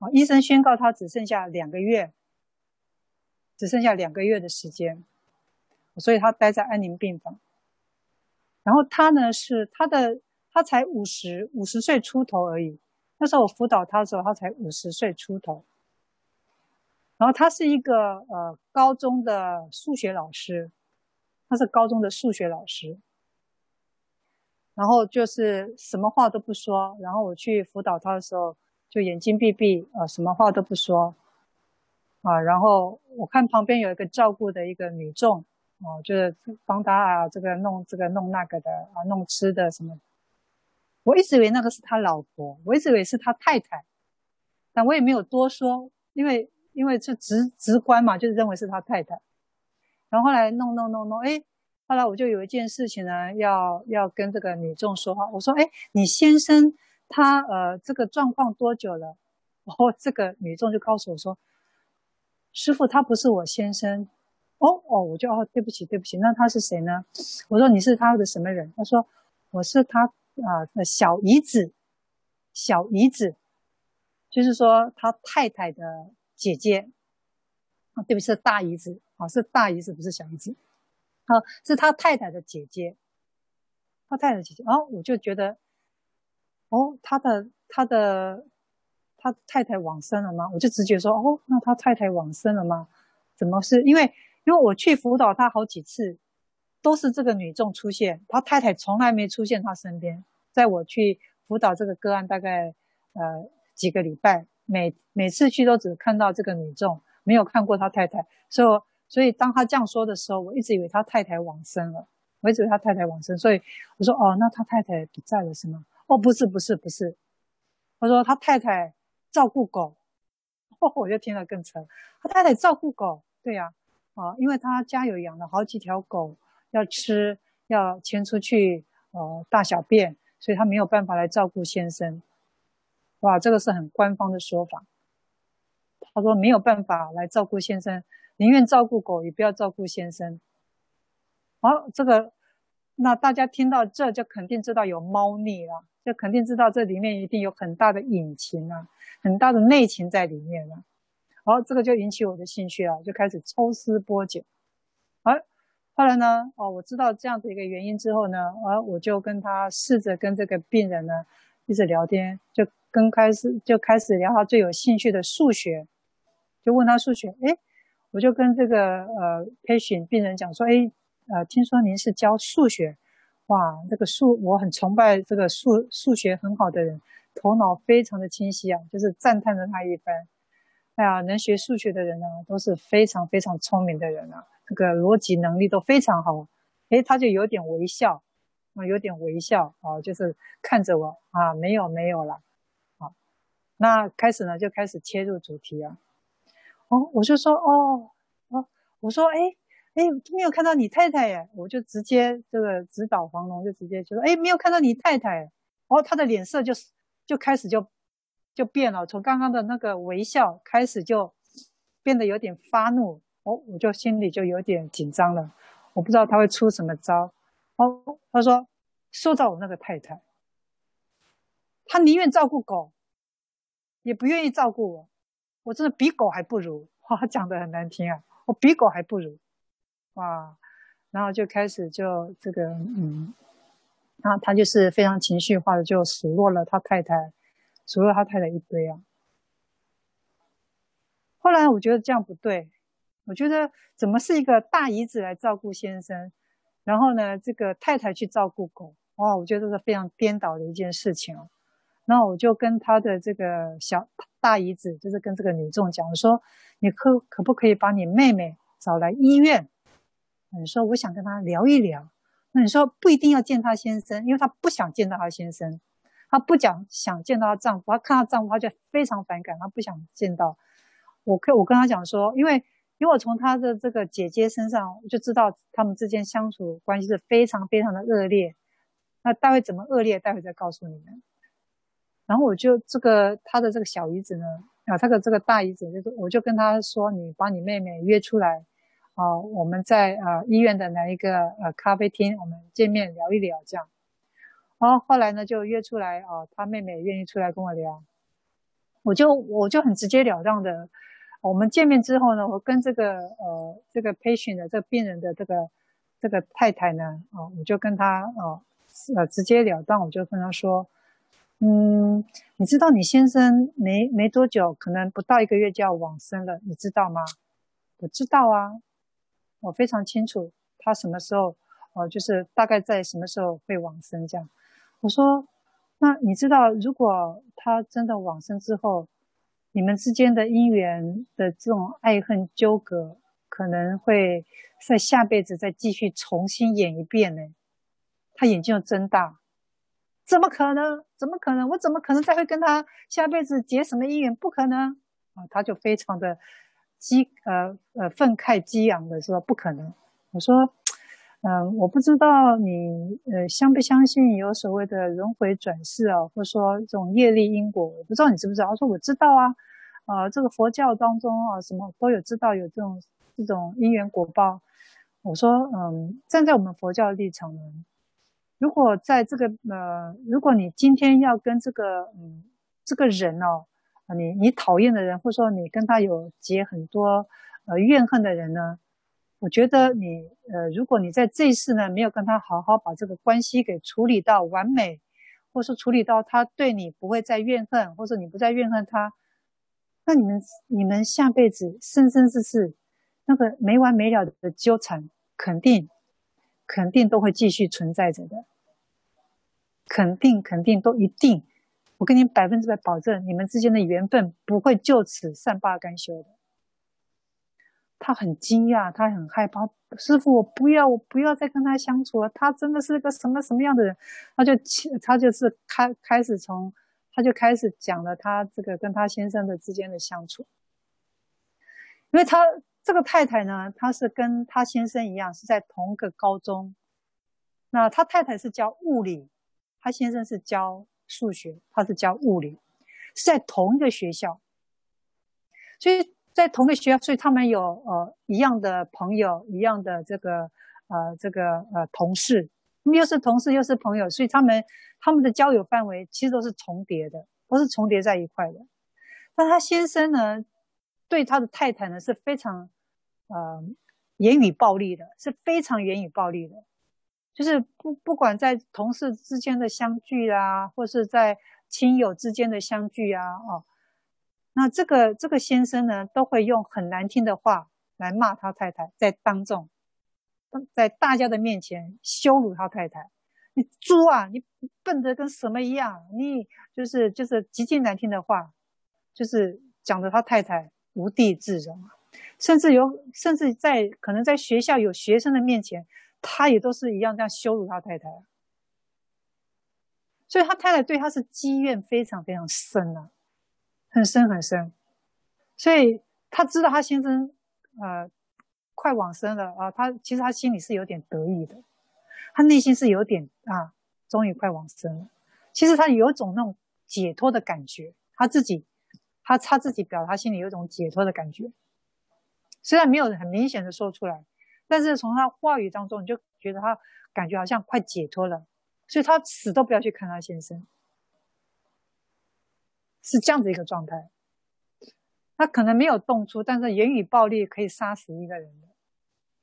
哦，医生宣告他只剩下两个月，只剩下两个月的时间，所以他待在安宁病房。然后他呢是他的，他才五十五十岁出头而已，那时候我辅导他的时候，他才五十岁出头。然后他是一个呃高中的数学老师，他是高中的数学老师。然后就是什么话都不说，然后我去辅导他的时候，就眼睛闭闭，呃，什么话都不说，啊，然后我看旁边有一个照顾的一个女众，哦、啊，就是帮他啊这个弄这个弄那个的啊，弄吃的什么。我一直以为那个是他老婆，我一直以为是他太太，但我也没有多说，因为。因为是直直观嘛，就是认为是他太太，然后后来弄弄弄弄，哎，后来我就有一件事情呢，要要跟这个女众说话。我说，哎，你先生他呃这个状况多久了？然后这个女众就告诉我说，师傅他不是我先生。哦哦，我就哦对不起对不起，那他是谁呢？我说你是他的什么人？他说我是他啊的小姨子，小姨子，就是说他太太的。姐姐，啊，对不起，是大姨子，啊，是大姨子，不是小姨子，啊，是他太太的姐姐，他太太姐姐，哦，我就觉得，哦，他的他的他太太往生了吗？我就直觉说，哦，那他太太往生了吗？怎么是？因为因为我去辅导他好几次，都是这个女众出现，他太太从来没出现他身边。在我去辅导这个个案，大概呃几个礼拜。每每次去都只看到这个女众，没有看过他太太，所以所以当他这样说的时候，我一直以为他太太往生了，我一直以为他太太往生，所以我说哦，那他太太不在了是吗？哦，不是不是不是，他说他太太照顾狗，哦，我就听了更沉，他太太照顾狗，对呀，啊，因为他家有养了好几条狗，要吃要牵出去，呃，大小便，所以他没有办法来照顾先生。哇，这个是很官方的说法。他说没有办法来照顾先生，宁愿照顾狗，也不要照顾先生。好，这个那大家听到这就肯定知道有猫腻了，就肯定知道这里面一定有很大的隐情啊，很大的内情在里面了。好，这个就引起我的兴趣了，就开始抽丝剥茧。后来呢，哦，我知道这样的一个原因之后呢，啊，我就跟他试着跟这个病人呢一直聊天，就。跟开始就开始聊他最有兴趣的数学，就问他数学，哎，我就跟这个呃 patient 病人讲说，哎，呃，听说您是教数学，哇，这个数我很崇拜这个数数学很好的人，头脑非常的清晰啊，就是赞叹了他一番。哎呀，能学数学的人呢，都是非常非常聪明的人啊，这个逻辑能力都非常好。诶，他就有点微笑，啊，有点微笑啊，就是看着我啊，没有没有了，啊，那开始呢就开始切入主题啊，哦，我就说哦哦，我说诶诶，没有看到你太太耶，我就直接这个指导黄龙，就直接就说诶，没有看到你太太，哦，他的脸色就就开始就。就变了，从刚刚的那个微笑开始，就变得有点发怒。哦，我就心里就有点紧张了，我不知道他会出什么招。哦，他说说到我那个太太，他宁愿照顾狗，也不愿意照顾我。我真的比狗还不如。哇，讲的很难听啊，我比狗还不如。哇，然后就开始就这个嗯，然后他就是非常情绪化的就数落了他太太。数落他太太一堆啊，后来我觉得这样不对，我觉得怎么是一个大姨子来照顾先生，然后呢，这个太太去照顾狗，哇，我觉得这是非常颠倒的一件事情哦。然后我就跟他的这个小大姨子，就是跟这个女众讲，我说你可可不可以把你妹妹找来医院？你说我想跟她聊一聊。那你说不一定要见她先生，因为她不想见到她先生。她不讲想见到她丈夫，她看到丈夫，她就非常反感，她不想见到。我可我跟她讲说，因为因为我从他的这个姐姐身上我就知道他们之间相处关系是非常非常的恶劣。那待会怎么恶劣，待会再告诉你们。然后我就这个他的这个小姨子呢，啊，他的这个大姨子就是，我就跟她说，你把你妹妹约出来，啊，我们在啊医院的哪一个呃咖啡厅，我们见面聊一聊这样。然后后来呢，就约出来啊，他妹妹愿意出来跟我聊，我就我就很直截了当的，我们见面之后呢，我跟这个呃这个 patient 的这个病人的这个这个太太呢，啊，我就跟他啊呃直截了当，我就跟他说，嗯，你知道你先生没没多久，可能不到一个月就要往生了，你知道吗？我知道啊，我非常清楚他什么时候，哦，就是大概在什么时候会往生这样。我说，那你知道，如果他真的往生之后，你们之间的姻缘的这种爱恨纠葛，可能会在下辈子再继续重新演一遍呢？他眼睛又睁大，怎么可能？怎么可能？我怎么可能再会跟他下辈子结什么姻缘？不可能啊！他就非常的激呃呃愤慨激昂的说：“不可能。”我说。嗯，我不知道你呃相不相信有所谓的轮回转世啊，或者说这种业力因果，我不知道你知不知道？他说我知道啊，啊、呃，这个佛教当中啊，什么都有知道有这种这种因缘果报。我说，嗯，站在我们佛教立场呢，如果在这个呃，如果你今天要跟这个嗯这个人哦，你你讨厌的人，或者说你跟他有结很多呃怨恨的人呢？我觉得你，呃，如果你在这一世呢，没有跟他好好把这个关系给处理到完美，或是处理到他对你不会再怨恨，或者你不再怨恨他，那你们你们下辈子生生世世那个没完没了的纠缠，肯定肯定都会继续存在着的，肯定肯定都一定，我跟你百分之百保证，你们之间的缘分不会就此善罢甘休的。他很惊讶，他很害怕。师傅，我不要，我不要再跟他相处了。他真的是个什么什么样的人？他就他就是开开始从，他就开始讲了他这个跟他先生的之间的相处。因为他这个太太呢，他是跟他先生一样是在同一个高中。那他太太是教物理，他先生是教数学，他是教物理，是在同一个学校，所以。在同个学校，所以他们有呃一样的朋友，一样的这个呃这个呃同事，又是同事又是朋友，所以他们他们的交友范围其实都是重叠的，都是重叠在一块的。那他先生呢，对他的太太呢是非常呃言语暴力的，是非常言语暴力的，就是不不管在同事之间的相聚啊，或是在亲友之间的相聚啊，哦。那这个这个先生呢，都会用很难听的话来骂他太太，在当众，在大家的面前羞辱他太太。你猪啊！你笨得跟什么一样？你就是就是极尽难听的话，就是讲的他太太无地自容，甚至有甚至在可能在学校有学生的面前，他也都是一样这样羞辱他太太。所以他太太对他是积怨非常非常深啊，很深很深。所以他知道他先生呃快往生了啊，他其实他心里是有点得意的。他内心是有点啊，终于快往生了。其实他有种那种解脱的感觉，他自己，他他自己表达心里有一种解脱的感觉。虽然没有很明显的说出来，但是从他话语当中，你就觉得他感觉好像快解脱了。所以他死都不要去看他先生，是这样子一个状态。他可能没有动粗，但是言语暴力可以杀死一个人的，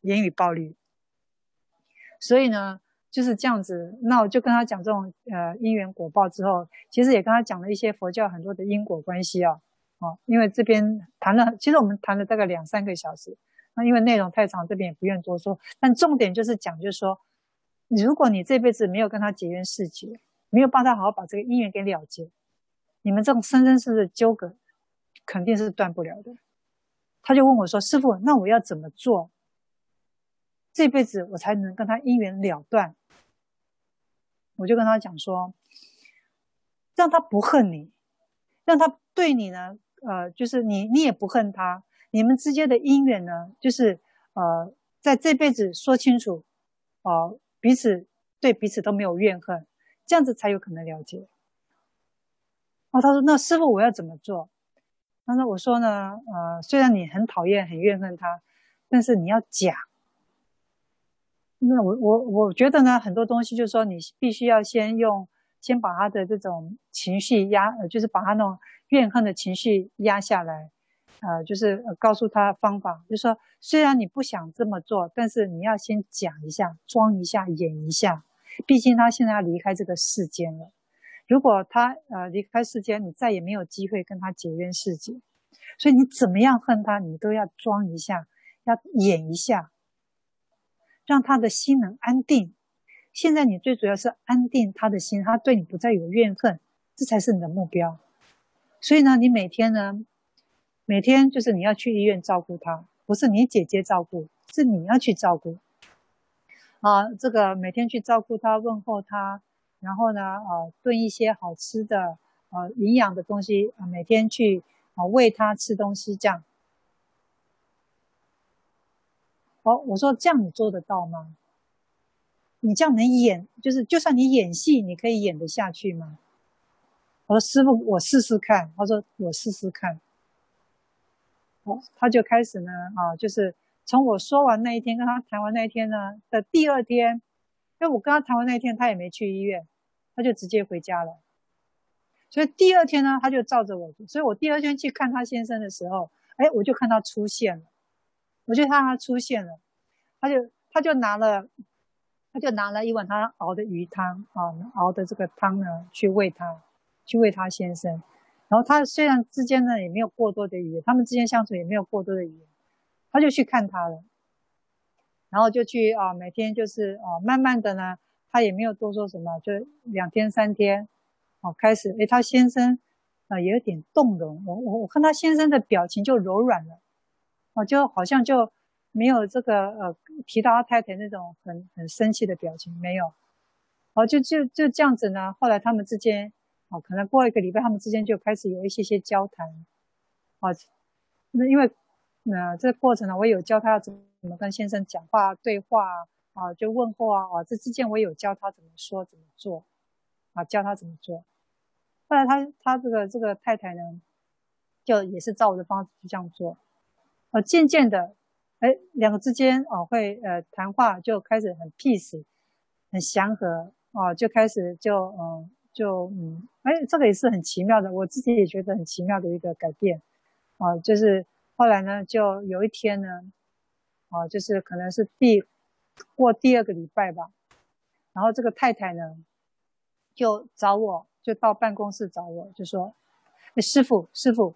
言语暴力。所以呢。就是这样子，那我就跟他讲这种呃因缘果报之后，其实也跟他讲了一些佛教很多的因果关系啊，哦，因为这边谈了，其实我们谈了大概两三个小时，那因为内容太长，这边也不愿多说，但重点就是讲，就是说，如果你这辈子没有跟他结缘世结，没有帮他好好把这个因缘给了结，你们这种生生世世的纠葛肯定是断不了的。他就问我说：“师傅，那我要怎么做，这辈子我才能跟他姻缘了断？”我就跟他讲说，让他不恨你，让他对你呢，呃，就是你你也不恨他，你们之间的姻缘呢，就是呃，在这辈子说清楚，呃，彼此对彼此都没有怨恨，这样子才有可能了解。哦，他说那师傅我要怎么做？他说我说呢，呃，虽然你很讨厌很怨恨他，但是你要讲。那我我我觉得呢，很多东西就是说，你必须要先用，先把他的这种情绪压，呃，就是把他那种怨恨的情绪压下来，呃，就是告诉他方法，就是说，虽然你不想这么做，但是你要先讲一下，装一下，演一下，毕竟他现在要离开这个世间了。如果他呃离开世间，你再也没有机会跟他结缘世结，所以你怎么样恨他，你都要装一下，要演一下。让他的心能安定。现在你最主要是安定他的心，他对你不再有怨恨，这才是你的目标。所以呢，你每天呢，每天就是你要去医院照顾他，不是你姐姐照顾，是你要去照顾。啊，这个每天去照顾他，问候他，然后呢，啊，炖一些好吃的，啊，营养的东西，啊，每天去啊喂他吃东西，这样。哦，我说这样你做得到吗？你这样能演，就是就算你演戏，你可以演得下去吗？我说师傅，我试试看。他说我试试看。哦，他就开始呢，啊，就是从我说完那一天，跟他谈完那一天呢的第二天，因为我跟他谈完那一天，他也没去医院，他就直接回家了。所以第二天呢，他就照着我，所以我第二天去看他先生的时候，哎，我就看他出现了。我就看他出现了，他就他就拿了，他就拿了一碗他熬的鱼汤啊，熬的这个汤呢，去喂他，去喂他先生。然后他虽然之间呢也没有过多的语言，他们之间相处也没有过多的语言，他就去看他了，然后就去啊，每天就是啊，慢慢的呢，他也没有多说什么，就两天三天，啊，开始诶，他先生啊也有点动容，我我我看他先生的表情就柔软了。哦，就好像就没有这个呃提到他太太那种很很生气的表情，没有。哦，就就就这样子呢。后来他们之间，哦，可能过一个礼拜，他们之间就开始有一些些交谈。哦，那因为那、这个过程呢，我有教他要怎么跟先生讲话对话啊，就问候啊，啊，这之间我有教他怎么说怎么做，啊，教他怎么做。后来他他这个这个太太呢，就也是照我的方式去这样做。呃，渐渐的，哎，两个之间哦，会呃谈话就开始很 peace，很祥和哦，就开始就嗯就嗯，哎，这个也是很奇妙的，我自己也觉得很奇妙的一个改变，啊，就是后来呢，就有一天呢，啊，就是可能是第过第二个礼拜吧，然后这个太太呢，就找我，就到办公室找我，就说，师傅，师傅，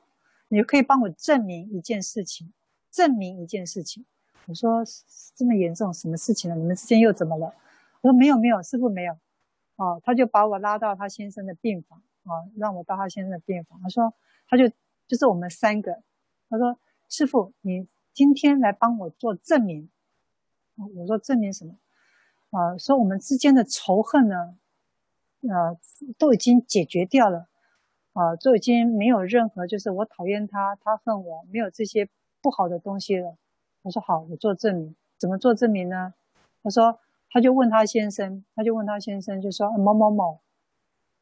你可以帮我证明一件事情。证明一件事情，我说这么严重，什么事情呢？你们之间又怎么了？我说没有没有，师傅没有。哦，他就把我拉到他先生的病房，啊，让我到他先生的病房。他说，他就就是我们三个。他说，师傅，你今天来帮我做证明。我说证明什么？啊，说我们之间的仇恨呢，呃，都已经解决掉了，啊，都已经没有任何就是我讨厌他，他恨我，没有这些不好的东西了。我说好，我做证明。怎么做证明呢？他说，他就问他先生，他就问他先生，就说某某某，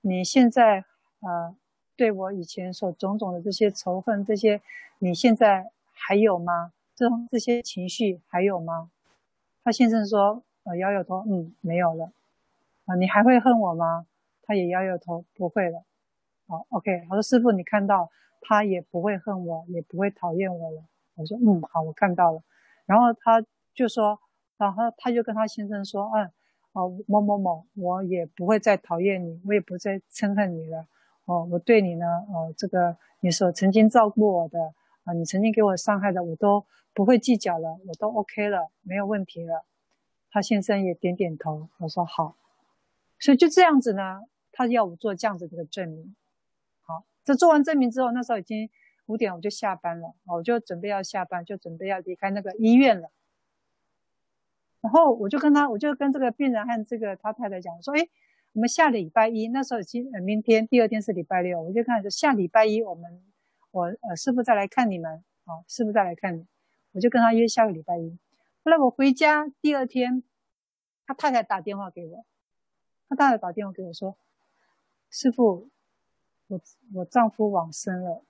你现在呃对我以前所种种的这些仇恨，这些你现在还有吗？这这些情绪还有吗？他先生说。呃，摇摇头，嗯，没有了。啊，你还会恨我吗？他也摇摇头，不会了。好，OK。他说：“师傅，你看到他也不会恨我，也不会讨厌我了。”我说：“嗯，好，我看到了。”然后他就说，然后他就跟他先生说：“嗯，哦，某某某，我也不会再讨厌你，我也不再憎恨你了。哦，我对你呢，哦，这个你所曾经照顾我的啊，你曾经给我伤害的，我都不会计较了，我都 OK 了，没有问题了。”他先生也点点头，我说好，所以就这样子呢，他要我做这样子的一个证明。好，这做完证明之后，那时候已经五点，我就下班了，我就准备要下班，就准备要离开那个医院了。然后我就跟他，我就跟这个病人和这个他太太讲我说，哎，我们下礼拜一，那时候已经明天第二天是礼拜六，我就看着下礼拜一我们我呃师傅再来看你们，好，师傅再来看你，我就跟他约下个礼拜一。后来我回家第二天，他太太打电话给我，他太太打电话给我说：“师傅，我我丈夫往生了。”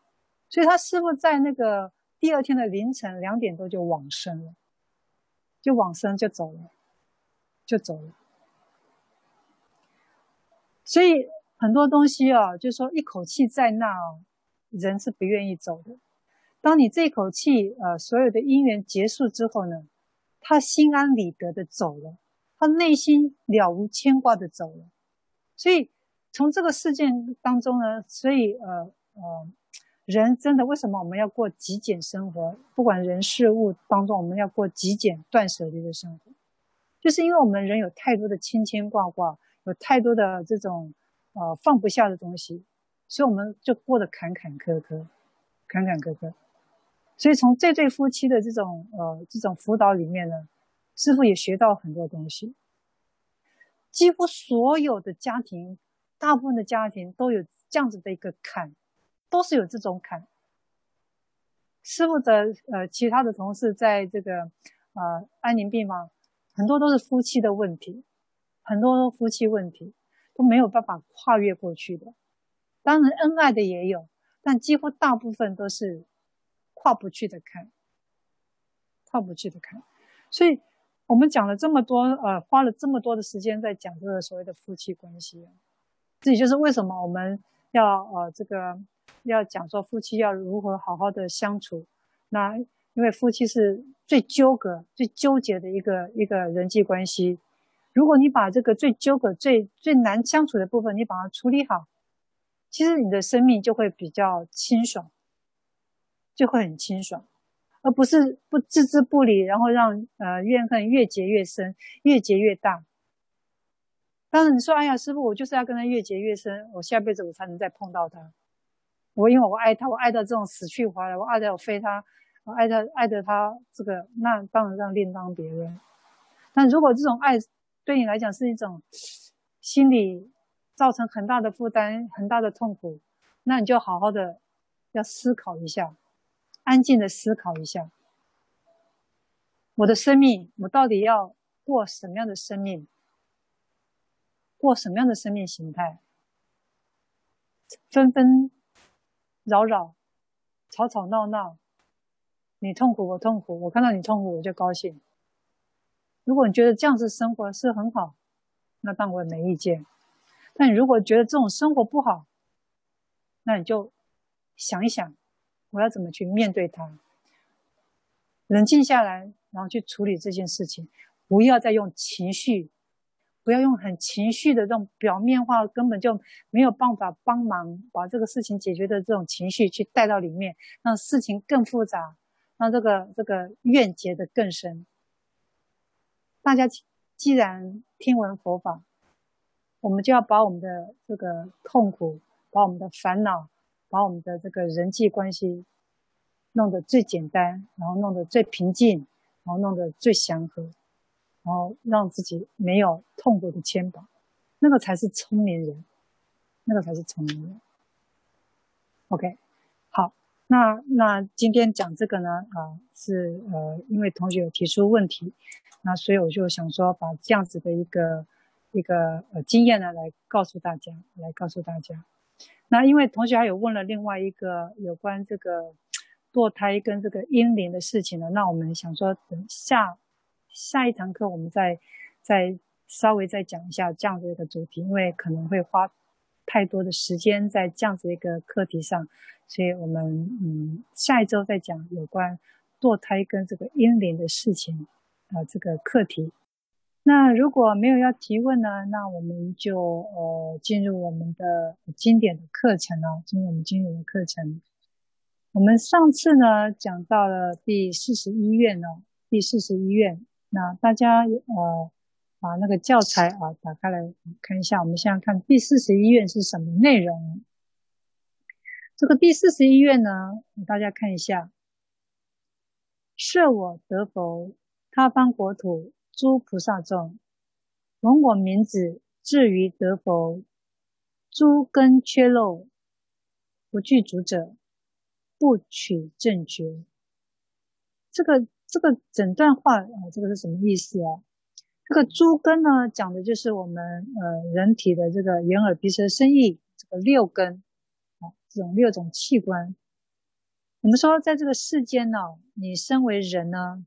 所以他师傅在那个第二天的凌晨两点多就往生了，就往生就走了，就走了。所以很多东西啊，就说一口气在那，人是不愿意走的。当你这口气，呃，所有的因缘结束之后呢，他心安理得的走了，他内心了无牵挂的走了，所以从这个事件当中呢，所以呃呃，人真的为什么我们要过极简生活？不管人事物当中，我们要过极简断舍离的生活，就是因为我们人有太多的牵牵挂挂，有太多的这种呃放不下的东西，所以我们就过得坎坎坷坷，坎坎坷坷。所以从这对夫妻的这种呃这种辅导里面呢，师傅也学到很多东西。几乎所有的家庭，大部分的家庭都有这样子的一个坎，都是有这种坎。师傅的呃其他的同事在这个呃安宁病房，很多都是夫妻的问题，很多夫妻问题都没有办法跨越过去的。当然恩爱的也有，但几乎大部分都是。跨不去的坎，跨不去的坎，所以我们讲了这么多，呃，花了这么多的时间在讲这个所谓的夫妻关系，这也就是为什么我们要呃这个要讲说夫妻要如何好好的相处。那因为夫妻是最纠葛、最纠结的一个一个人际关系，如果你把这个最纠葛、最最难相处的部分你把它处理好，其实你的生命就会比较清爽。就会很清爽，而不是不置之不理，然后让呃怨恨越结越深，越结越大。当然你说，哎呀，师傅，我就是要跟他越结越深，我下辈子我才能再碰到他。我因为我爱他，我爱到这种死去活来，我爱到我非他，我爱他爱的他这个，那当然让另当别论。但如果这种爱对你来讲是一种心理造成很大的负担、很大的痛苦，那你就好好的要思考一下。安静的思考一下，我的生命，我到底要过什么样的生命？过什么样的生命形态？纷纷扰扰，吵吵闹闹，你痛苦我痛苦，我看到你痛苦我就高兴。如果你觉得这样子生活是很好，那当我也没意见。但如果觉得这种生活不好，那你就想一想。我要怎么去面对它？冷静下来，然后去处理这件事情。不要再用情绪，不要用很情绪的这种表面化，根本就没有办法帮忙把这个事情解决的这种情绪去带到里面，让事情更复杂，让这个这个怨结得更深。大家既然听闻佛法，我们就要把我们的这个痛苦，把我们的烦恼，把我们的这个人际关系弄得最简单，然后弄得最平静，然后弄得最祥和，然后让自己没有痛苦的牵绊，那个才是聪明人，那个才是聪明人。OK，好，那那今天讲这个呢，啊，是呃，因为同学有提出问题。那所以我就想说，把这样子的一个一个呃经验呢，来告诉大家，来告诉大家。那因为同学还有问了另外一个有关这个堕胎跟这个婴灵的事情呢，那我们想说，等下下一堂课我们再再稍微再讲一下这样的一个主题，因为可能会花太多的时间在这样子一个课题上，所以我们嗯下一周再讲有关堕胎跟这个婴灵的事情。啊，这个课题。那如果没有要提问呢，那我们就呃进入我们的经典的课程了。进入我们经典的课程。我们上次呢讲到了第四十一愿呢，第四十一愿。那大家呃把那个教材啊打开来看一下。我们现在看第四十一愿是什么内容？这个第四十一愿呢，大家看一下，设我得佛。他方国土诸菩萨众，闻我名字，至于得佛，诸根缺漏不具足者，不取正觉。这个这个整段话啊，这个是什么意思啊？这个诸根呢，讲的就是我们呃人体的这个眼耳鼻舌身意这个六根啊，这种六种器官。我们说，在这个世间呢，你身为人呢。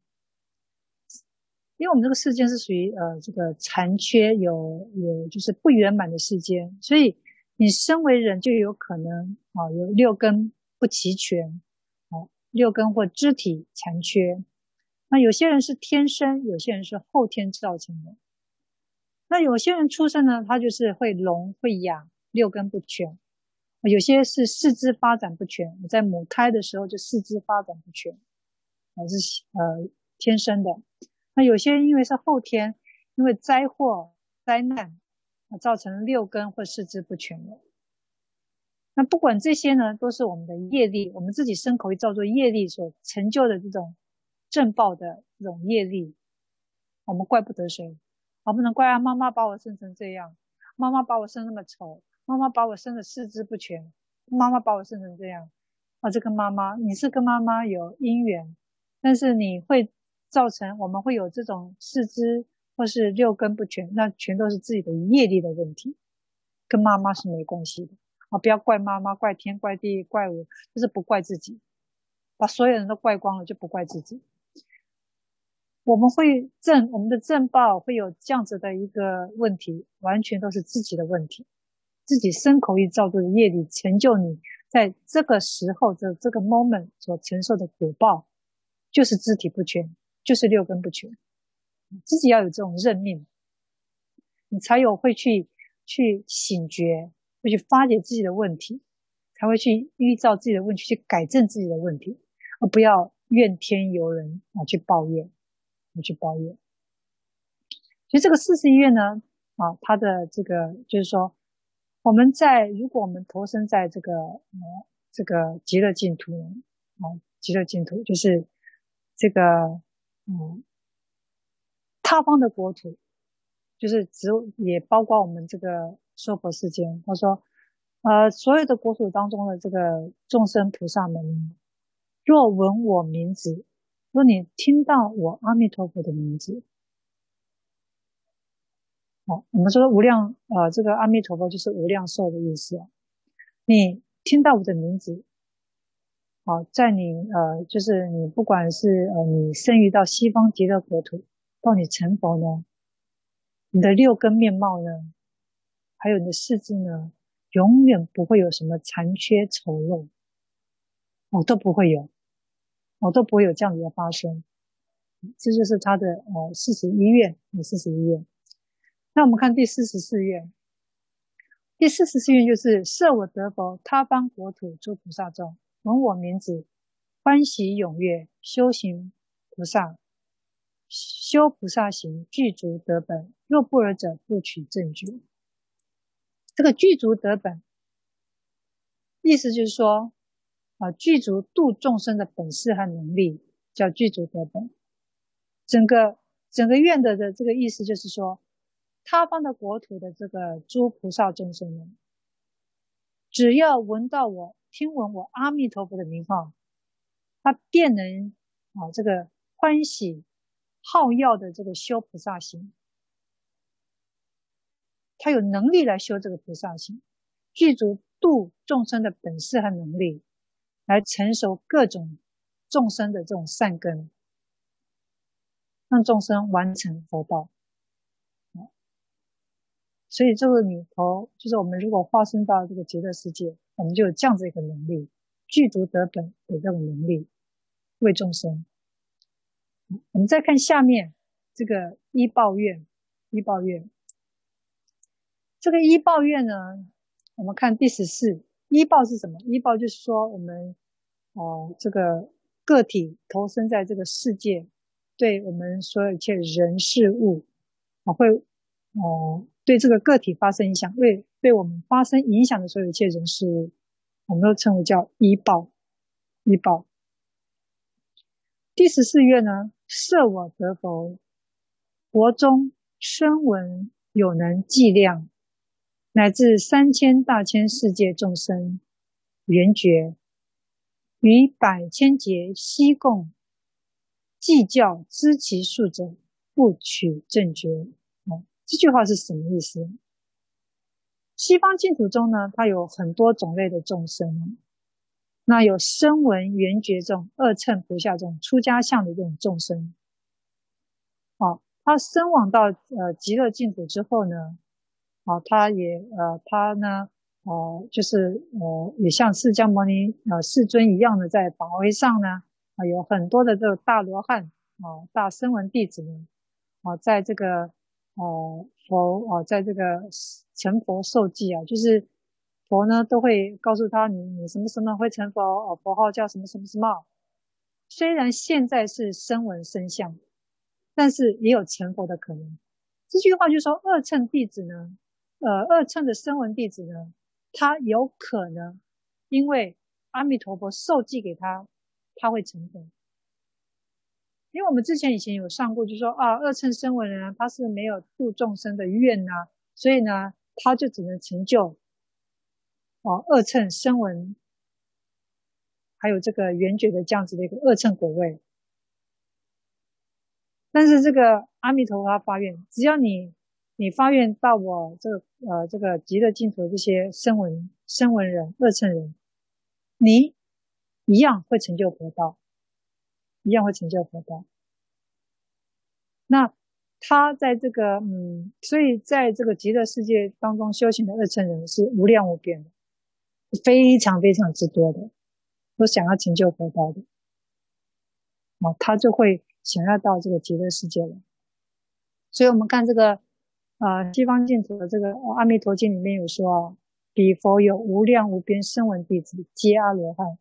因为我们这个世间是属于呃这个残缺有有就是不圆满的世间，所以你身为人就有可能啊有六根不齐全，啊六根或肢体残缺。那有些人是天生，有些人是后天造成的。那有些人出生呢，他就是会聋会哑，六根不全。有些是四肢发展不全，在母胎的时候就四肢发展不全，还是呃天生的。那有些人因为是后天，因为灾祸、灾难，啊，造成六根或四肢不全了。那不管这些呢，都是我们的业力，我们自己身口意造作业力所成就的这种正报的这种业力，我们怪不得谁，我不能怪啊，妈妈把我生成这样，妈妈把我生那么丑，妈妈把我生的四肢不全，妈妈把我生成这样，啊，这个妈妈，你是跟妈妈有因缘，但是你会。造成我们会有这种四肢或是六根不全，那全都是自己的业力的问题，跟妈妈是没关系的啊！不要怪妈妈，怪天，怪地，怪我，就是不怪自己，把所有人都怪光了，就不怪自己。我们会正我们的正报会有这样子的一个问题，完全都是自己的问题，自己身口意造作的业力成就你在这个时候的这个 moment 所承受的果报，就是肢体不全。就是六根不全，自己要有这种认命，你才有会去去醒觉，会去发觉自己的问题，才会去依照自己的问题去改正自己的问题，而不要怨天尤人啊，去抱怨，你去抱怨。所以这个四十一愿呢，啊，它的这个就是说，我们在如果我们投身在这个呃这个极乐净土啊，极乐净土就是这个。嗯，他方的国土，就是只也包括我们这个娑婆世间。他说，呃，所有的国土当中的这个众生菩萨们，若闻我名字，若你听到我阿弥陀佛的名字，好，我们说无量，呃，这个阿弥陀佛就是无量寿的意思啊。你听到我的名字。好，在你呃，就是你不管是呃，你生于到西方极乐国土，到你成佛呢，你的六根面貌呢，还有你的四肢呢，永远不会有什么残缺丑陋，哦，都不会有，哦，都不会有这样子的发生，这就是他的呃四十一愿，四十一愿。那我们看第四十四愿，第四十四愿就是设我得佛，他方国土诸菩萨众。闻我名字，欢喜踊跃，修行菩萨，修菩萨行，具足得本。若不尔者，不取正觉。这个具足得本，意思就是说，啊，具足度众生的本事和能力，叫具足得本。整个整个愿的的这个意思就是说，他方的国土的这个诸菩萨众生们，只要闻到我、听闻我阿弥陀佛的名号，他便能啊这个欢喜好药的这个修菩萨行，他有能力来修这个菩萨行，具足度众生的本事和能力，来成熟各种众生的这种善根。让众生完成佛道，所以这个里头就是我们如果化身到这个极乐世界，我们就有这样子一个能力，具足得本的这种能力为众生。我们再看下面这个一报愿，一报愿，这个一报愿呢，我们看第十四一报是什么？一报就是说我们哦，这个个体投身在这个世界。对我们所有一切人事物，啊，会哦，对这个个体发生影响，为对我们发生影响的所有一切人事物，我们都称为叫依报，依报。第十四愿呢，设我得佛，国中声闻有能计量，乃至三千大千世界众生缘觉，与百千劫悉共。计较知其数者，不取正觉。哦，这句话是什么意思？西方净土中呢，它有很多种类的众生，那有声闻缘觉这种二乘菩萨这种出家相的这种众生。哦，他升往到呃极乐净土之后呢，哦，他也呃他呢，哦，就是呃也像释迦牟尼呃世尊一样的，在法会上呢。啊，有很多的这个大罗汉啊，大声闻弟子呢，啊，在这个呃佛啊，在这个成佛受记啊，就是佛呢都会告诉他，你你什么什么会成佛哦，佛号叫什么什么什么。虽然现在是声闻身相，但是也有成佛的可能。这句话就说，二乘弟子呢，呃，二乘的声闻弟子呢，他有可能因为阿弥陀佛受记给他。他会成佛，因为我们之前以前有上过，就说啊，二乘声闻人他是没有度众生的愿呐，所以呢，他就只能成就啊二乘声闻，还有这个缘觉的这样子的一个二乘果位。但是这个阿弥陀佛发愿，只要你你发愿到我这个呃这个极乐净土这些声闻声闻人二乘人，你。一样会成就佛道，一样会成就佛道。那他在这个嗯，所以在这个极乐世界当中修行的二乘人是无量无边的，非常非常之多的，都想要成就佛道的，啊，他就会想要到这个极乐世界了。所以我们看这个呃西方净土的这个《阿弥陀经》里面有说啊，彼佛有无量无边声闻弟子，皆阿罗汉。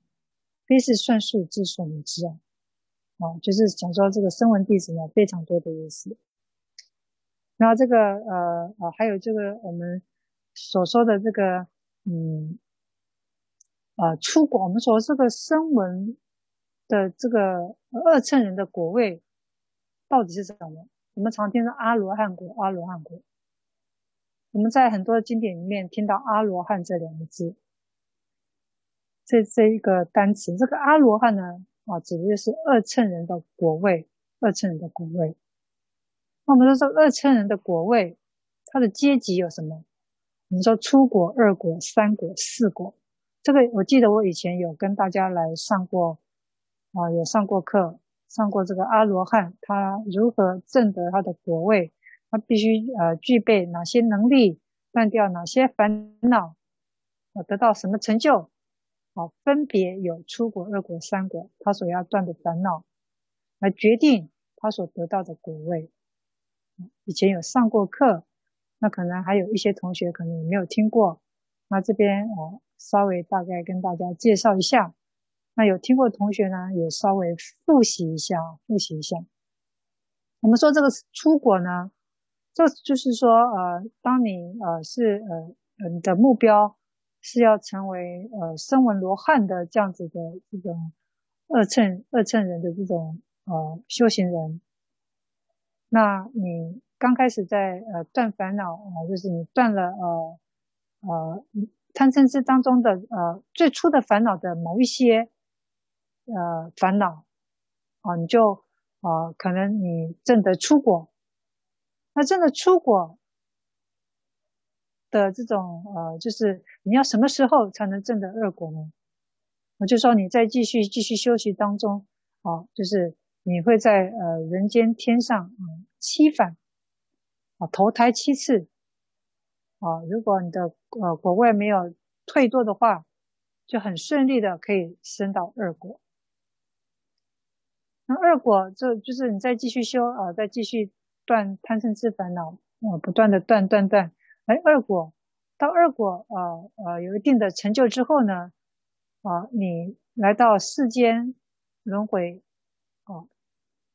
非是算数之所能知啊，啊，就是讲说这个声闻弟子呢，非常多的意思。然后这个呃呃，还有这个我们所说的这个嗯呃出国，我们说这个声闻的这个二乘人的果位到底是什么？我们常听到阿罗汉果，阿罗汉果。我们在很多经典里面听到阿罗汉这两个字。这这一个单词，这个阿罗汉呢，啊，指的是二乘人的果位，二乘人的果位。那我们说这二乘人的果位，他的阶级有什么？我们说初果、二果、三果、四果。这个我记得我以前有跟大家来上过，啊，有上过课，上过这个阿罗汉他如何证得他的果位，他必须呃具备哪些能力，断掉哪些烦恼，啊，得到什么成就。好，分别有初果、二果、三果，他所要断的烦恼，来决定他所得到的果位。以前有上过课，那可能还有一些同学可能也没有听过。那这边我稍微大概跟大家介绍一下。那有听过的同学呢，也稍微复习一下，复习一下。我们说这个出国呢，这就是说，呃，当你呃是呃你的目标是要成为呃声闻罗汉的这样子的这种二乘二乘人的这种呃修行人，那你刚开始在呃断烦恼啊、就是你断了呃呃贪嗔痴当中的呃最初的烦恼的某一些。呃，烦恼啊，你就啊、可能你证得初果，那证得初果的这种呃，就是你要什么时候才能证得二果呢？我就说你在继续继续修习当中啊，就是你会在呃人间天上啊、七返啊投胎七次啊，如果你的呃果位没有退堕的话，就很顺利的可以升到二果。那二果就就是你再继续修啊，再继续断贪嗔痴烦恼，啊，不断的断断断，哎，二果到二果啊啊有一定的成就之后呢，啊，你来到世间轮回，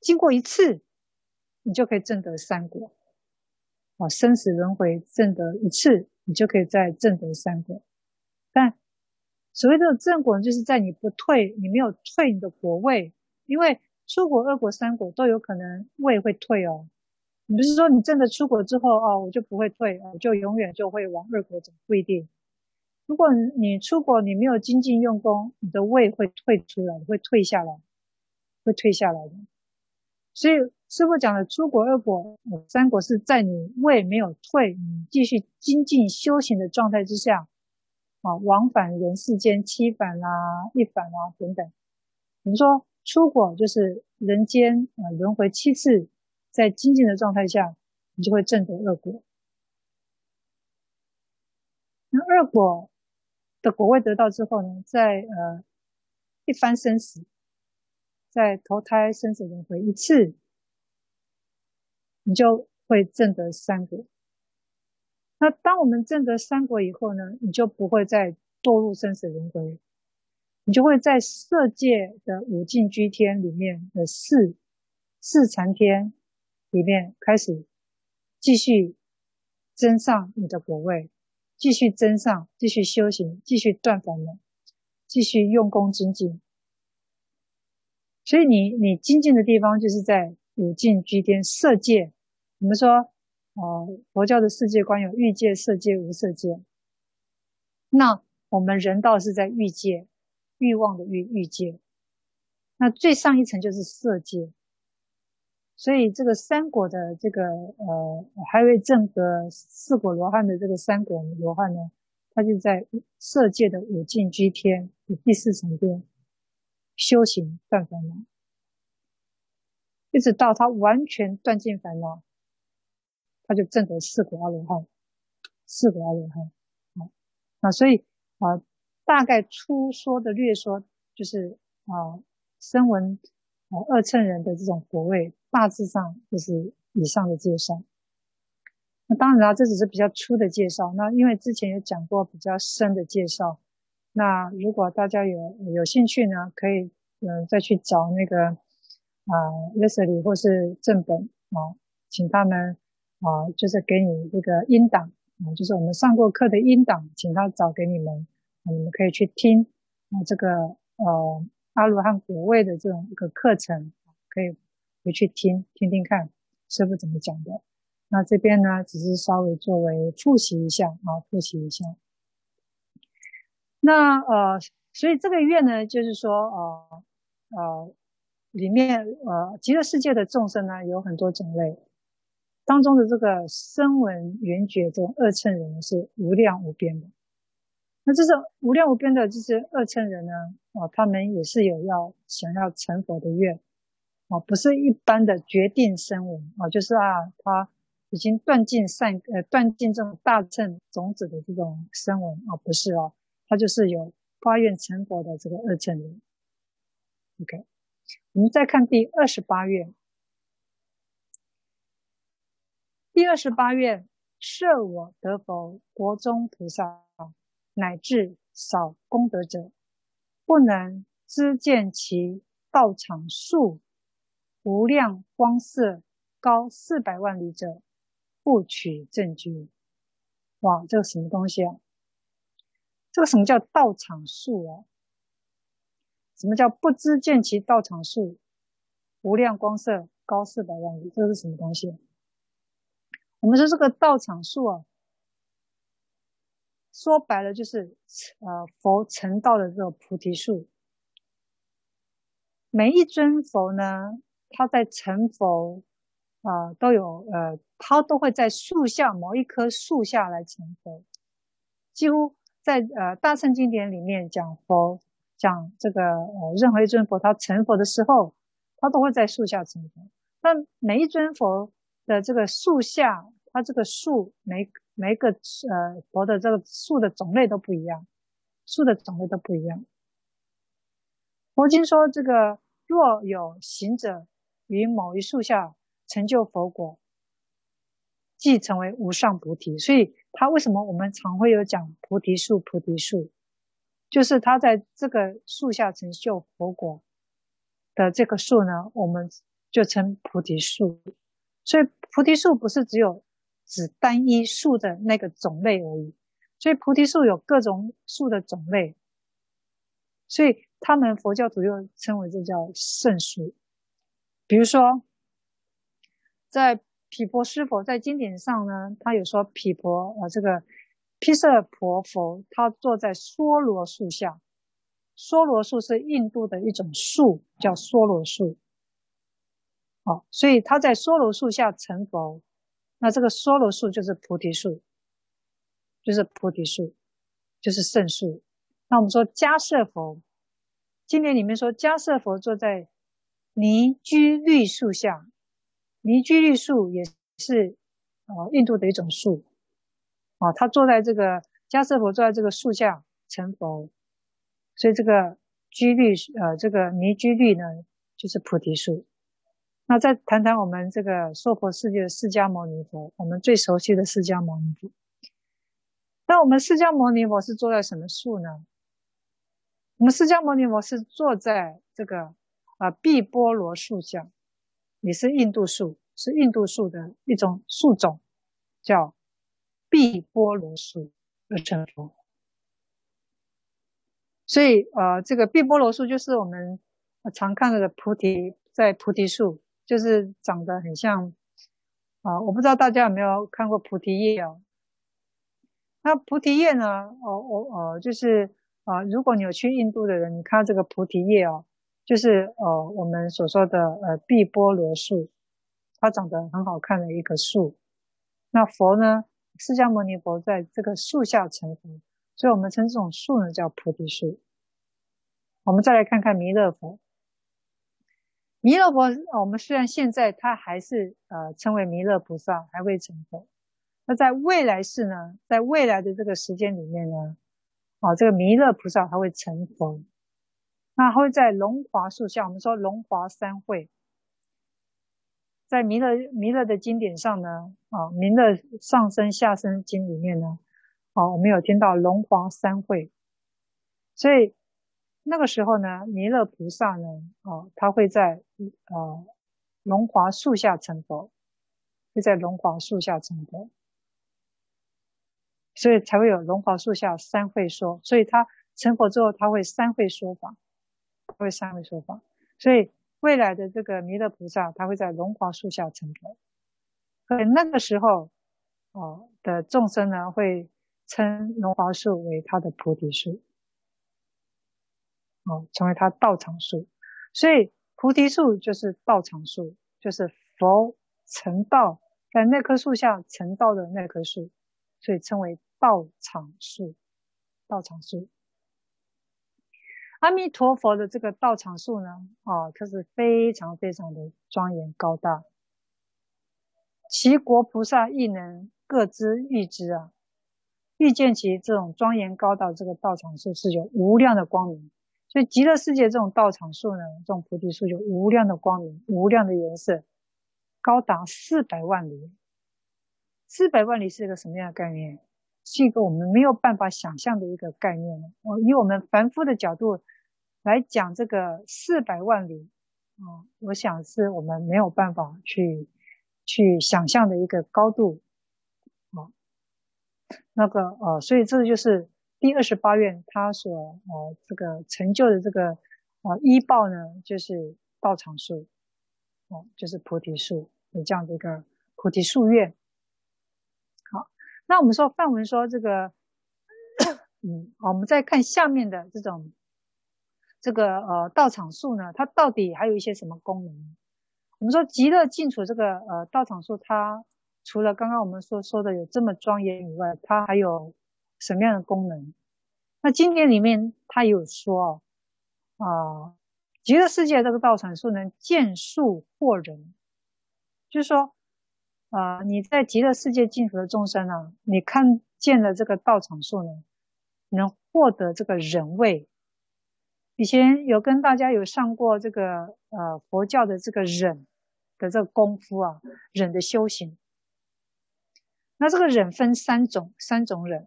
经过一次，你就可以证得三果，啊，生死轮回证得一次，你就可以再证得三果。但所谓的正果，就是在你不退，你没有退你的果位，因为。出国、二果、三果都有可能位会退哦。你不是说你证得出国之后哦，我就不会退，我就永远就会往二果走，不一定。如果你出国你没有精进用功，你的位会退出来，会退下来，会退下来的。所以师父讲的出果、二果、三果是在你位没有退，你继续精进修行的状态之下啊，往返人世间七返啊、一返啊等等。你说。出果就是人间啊轮回七次，在精进的状态下，你就会证得二果。那二果的果位得到之后呢，在呃一番生死，在投胎生死轮回一次，你就会证得三果。那当我们证得三果以后呢，你就不会再堕入生死轮回。你就会在色界的五净居天里面的四四禅天里面开始继续增上你的果位，继续增上，继续修行，继续断烦恼，继续用功精进。所以你你精进的地方就是在五净居天色界。我们说，呃，佛教的世界观有欲界、色界、无色界。那我们人道是在欲界。欲望的欲欲界，那最上一层就是色界，所以这个三果的这个呃还未证得四果罗汉的这个三果罗汉呢，他就在色界的五净居天第四层天修行断烦恼，一直到他完全断尽烦恼，他就证得四果阿罗汉，四果阿罗汉啊，那所以啊。大概粗说的略说，就是啊，声闻啊二乘人的这种果位，大致上就是以上的介绍。那当然了，这只是比较粗的介绍。那因为之前有讲过比较深的介绍，那如果大家有有兴趣呢，可以嗯、再去找那个啊 Leslie 或是正本啊，请他们啊，就是给你这个音档啊，就是我们上过课的音档，请他找给你们。你们可以去听啊，这个呃阿罗汉果位的这种一个课程，可以回去听听听看师傅怎么讲的。那这边呢，只是稍微作为复习一下啊，复习一下。那呃，所以这个愿呢，就是说呃呃，里面呃极乐世界的众生呢有很多种类，当中的这个声闻缘觉这种二乘人是无量无边的。那这种无量无边的这些二乘人呢，啊，他们也是有要想要成佛的愿，啊，不是一般的决定声闻，啊，就是啊，他已经断尽善，呃，断尽这种大乘种子的这种声闻，啊，不是哦，他就是有发愿成佛的这个二乘人。OK，我们再看第二十八愿，第二十八愿，设我得佛，国中菩萨。乃至少功德者，不能知见其道场数无量光色高四百万里者，不取正觉。哇，这个什么东西啊？这个什么叫道场数啊？什么叫不知见其道场数无量光色高四百万里？这是什么东西？我们说这个道场数啊，说白了就是呃佛成道的这个菩提树。每一尊佛呢，他在成佛啊、都有呃，他都会在树下某一棵树下来成佛。几乎在呃大乘经典里面讲佛，讲这个呃任何一尊佛他成佛的时候，他都会在树下成佛。但每一尊佛的这个树下，它这个树每每个呃佛的这个树的种类都不一样，树的种类都不一样。佛经说这个。若有行者于某一树下成就佛果，即成为无上菩提。所以，他为什么我们常会有讲菩提树？菩提树，就是他在这个树下成就佛果的这个树呢，我们就称菩提树。所以，菩提树不是只有指单一树的那个种类而已。所以，菩提树有各种树的种类。所以。他们佛教徒又称为这叫圣树。比如说，在毗婆尸佛在经典上呢，他有说毗婆啊，这个毗舍婆佛，他坐在娑罗树下。娑罗树是印度的一种树，叫娑罗树。哦，所以他在娑罗树下成佛，那这个娑罗树就是菩提树，就是菩提树，就是圣树。那我们说迦叶佛。经典里面说，迦叶佛坐在尼拘律树下，尼拘律树也是呃印度的一种树啊。他坐在这个迦叶佛坐在这个树下成佛，所以这个拘律呃这个尼拘律呢就是菩提树。那再谈谈我们这个娑婆世界的释迦牟尼佛，我们最熟悉的释迦牟尼佛。那我们释迦牟尼佛是坐在什么树呢？我们释迦牟尼佛是坐在这个啊碧波罗树下，也是印度树，是印度树的一种树种，叫毕波罗树而成佛。所以呃，这个毕波罗树就是我们常看到的菩提，在菩提树，就是长得很像啊。我不知道大家有没有看过菩提叶哦？那菩提叶呢？哦哦哦，就是。啊，如果你有去印度的人，你看这个菩提叶哦，就是呃我们所说的呃毕波罗树，它长得很好看的一棵树。那佛呢，释迦牟尼佛在这个树下成佛，所以我们称这种树呢叫菩提树。我们再来看看弥勒佛，弥勒佛，我们虽然现在他还是呃称为弥勒菩萨，还未成佛，那在未来世呢，在未来的这个时间里面呢？啊，这个弥勒菩萨他会成佛，那会在龙华树下。我们说龙华三会，在弥勒弥勒的经典上呢，啊，弥勒上生下生经里面呢，啊，我们有听到龙华三会，所以那个时候呢，弥勒菩萨呢，啊，他会在啊龙华树下成佛，会在龙华树下成佛。所以才会有龙华树下三会说，所以他成佛之后，他会三会说法，会三位说法。所以未来的这个弥勒菩萨，他会在龙华树下成佛。所以那个时候，哦的众生呢，会称龙华树为他的菩提树，哦，成为他道场树。所以菩提树就是道场树，就是佛成道在那棵树下成道的那棵树。所以称为道场树，道场树。阿弥陀佛的这个道场树呢，啊，它是非常非常的庄严高大。其国菩萨亦能各知欲知啊，遇见其这种庄严高大这个道场树是有无量的光明。所以极乐世界这种道场树呢，这种菩提树有无量的光明，无量的颜色，高达四百万里。四百万里是一个什么样的概念？是一个我们没有办法想象的一个概念。哦，以我们凡夫的角度来讲这个四百万里啊，我想是我们没有办法去去想象的一个高度啊。那个呃，所以这就是第二十八愿他所呃这个成就的这个呃依报呢，就是道场树哦，就是菩提树有这样的一个菩提树愿。那我们说范文说这个，嗯，我们再看下面的这种。这个呃道场树呢，它到底还有一些什么功能？我们说极乐净土这个呃道场树，它除了刚刚我们所说的有这么庄严以外，它还有什么样的功能？那经典里面它有说啊、呃，极乐世界这个道场树能见树获人，就是说啊、你在极乐世界净土的众生呢、你看见了这个道场树呢，能获得这个忍位。以前有跟大家有上过这个呃佛教的这个忍的这个功夫啊，忍的修行。那这个忍分三种，三种忍，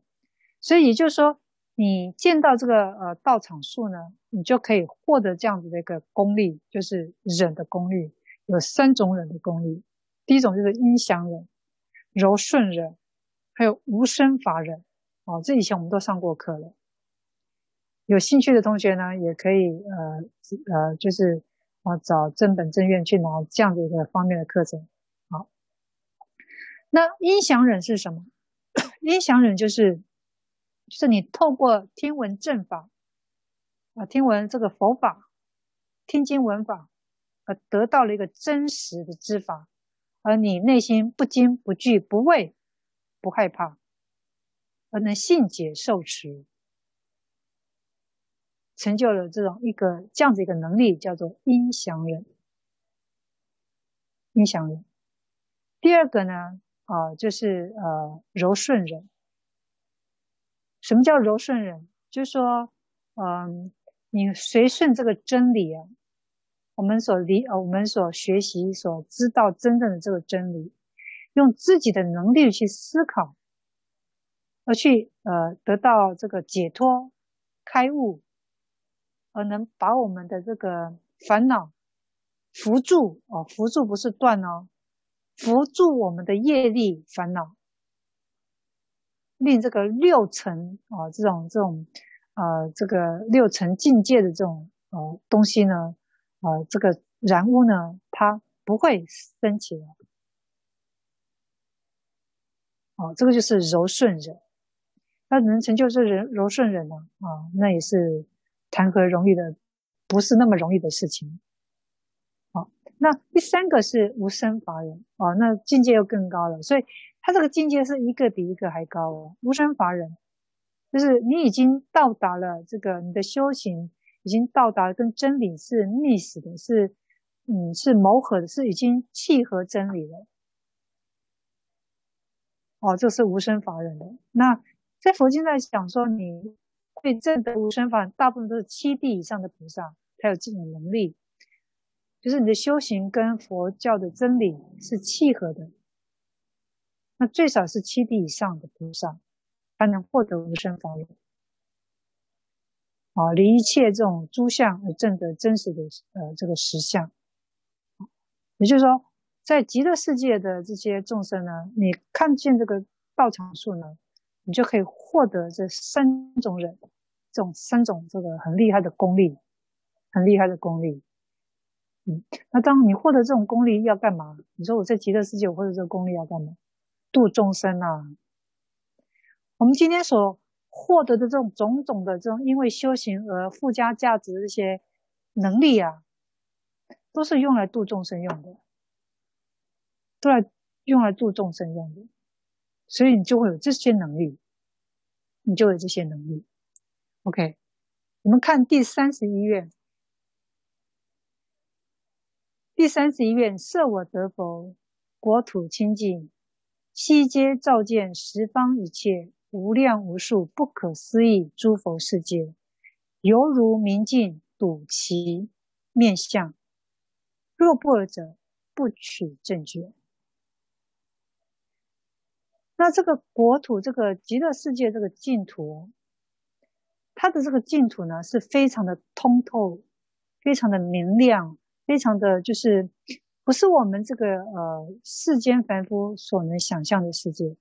所以也就是说，你见到这个呃道场树呢，你就可以获得这样子的一个功力，就是忍的功力，有三种忍的功力。第一种就是音响忍、柔顺忍，还有无声法忍。哦，这以前我们都上过课了。有兴趣的同学呢，也可以呃呃，就是啊找正本正院去拿这样的一个方面的课程。好，那音响忍是什么？音响忍就是就是你透过听闻正法啊，听闻这个佛法，听经闻法，而得到了一个真实的知法，而你内心不惊不惧不畏不害怕，而能信解受持。成就了这种一个这样子一个能力，叫做音响人。音响人。第二个呢，啊、就是呃柔顺人。什么叫柔顺人？就是说，嗯、你随顺这个真理啊，我们所理呃，我们所学习、所知道真正的这个真理，用自己的能力去思考，而去呃得到这个解脱、开悟。而能把我们的这个烦恼扶住哦，扶住不是断哦，扶住我们的业力烦恼，令这个六尘啊，这种这种呃，这个六尘境界的这种呃东西呢，呃，这个染污呢，它不会升起来。哦，这个就是柔顺忍，那能成就这人柔顺忍呢？啊，那也是。谈何容易的，不是那么容易的事情。好，那第三个是无生法忍哦，那境界又更高了。所以他这个境界是一个比一个还高哦。无生法忍，就是你已经到达了这个你的修行已经到达跟真理是密实的，是嗯是谋合的，是已经契合真理了。哦，这是无生法忍的。那在佛经在讲说你。所以证得无生法，大部分都是七地以上的菩萨才有这种能力，就是你的修行跟佛教的真理是契合的。那最少是七地以上的菩萨才能获得无生法忍。啊，离一切这种诸相而证得真实的呃这个实相。也就是说，在极乐世界的这些众生呢，你看见这个道场树呢，你就可以获得这三种忍，这种三种这个很厉害的功力，很厉害的功力。嗯，那当你获得这种功力要干嘛？你说我在极乐世界，我获得这个功力要干嘛？度众生啊！我们今天所获得的这种种种的这种因为修行而附加价值的这些能力啊，都是用来度众生用的，都来用来度众生用的。所以你就会有这些能力，你就有这些能力。OK，我们看第三十一愿。第三十一愿：设我得佛，国土清净，悉皆照见十方一切无量无数不可思议诸佛世界，犹如明镜睹其面相。若不尔者，不取正觉。那这个国土，这个极乐世界，这个净土，它的这个净土呢是非常的通透，非常的明亮，非常的就是不是我们这个呃世间凡夫所能想象的世界。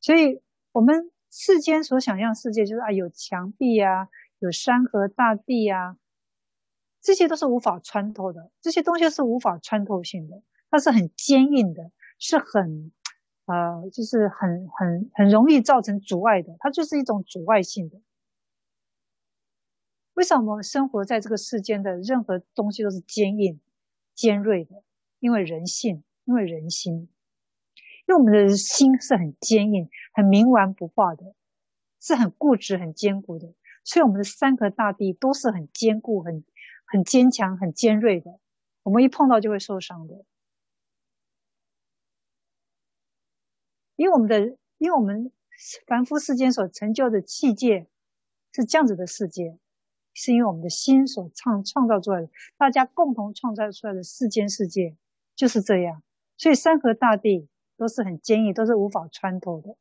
所以，我们世间所想象世界就是啊，有墙壁啊，有山河大地啊，这些都是无法穿透的，这些东西是无法穿透性的，它是很坚硬的，是很。呃，就是很很很容易造成阻碍的，它就是一种阻碍性的。为什么我们生活在这个世间的任何东西都是坚硬、尖锐的？因为人性，因为人心，因为我们的心是很坚硬、很冥顽不化的，是很固执、很坚固的。所以我们的山河大地都是很坚固、很很坚强、很尖锐的，我们一碰到就会受伤的。因为我们的，因为我们凡夫世间所成就的器界是这样子的世界，是因为我们的心所创创造出来的，大家共同创造出来的世间世界就是这样。所以山河大地都是很坚硬，都是无法穿透的。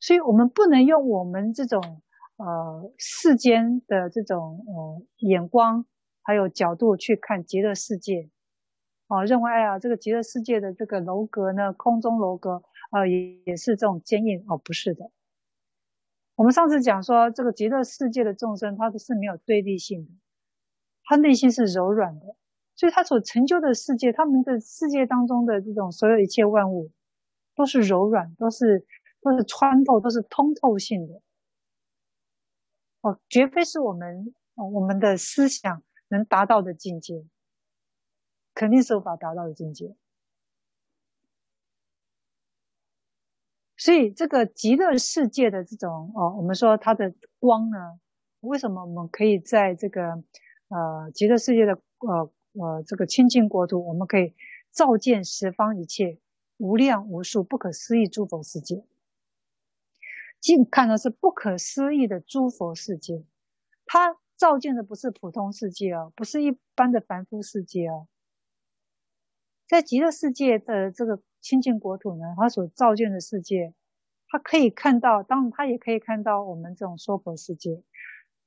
所以我们不能用我们这种呃世间的这种呃眼光还有角度去看极乐世界。哦，认为哎呀，这个极乐世界的这个楼阁呢，空中楼阁，呃，也也是这种坚硬哦，不是的。我们上次讲说，这个极乐世界的众生，他都是没有对立性的，他内心是柔软的，所以他所成就的世界，他们的世界当中的这种所有一切万物，都是柔软，都是都是穿透，都是通透性的。哦，绝非是我们我们的思想能达到的境界。肯定是无法达到的境界，所以这个极乐世界的这种哦，我们说它的光呢，为什么我们可以在这个呃极乐世界的呃呃这个清净国土，我们可以照见十方一切无量无数不可思议诸佛世界，尽看的是不可思议的诸佛世界，它照见的不是普通世界哦，不是一般的凡夫世界哦。在极乐世界的这个清净国土呢，他所造见的世界，他可以看到，当然他也可以看到我们这种娑婆世界，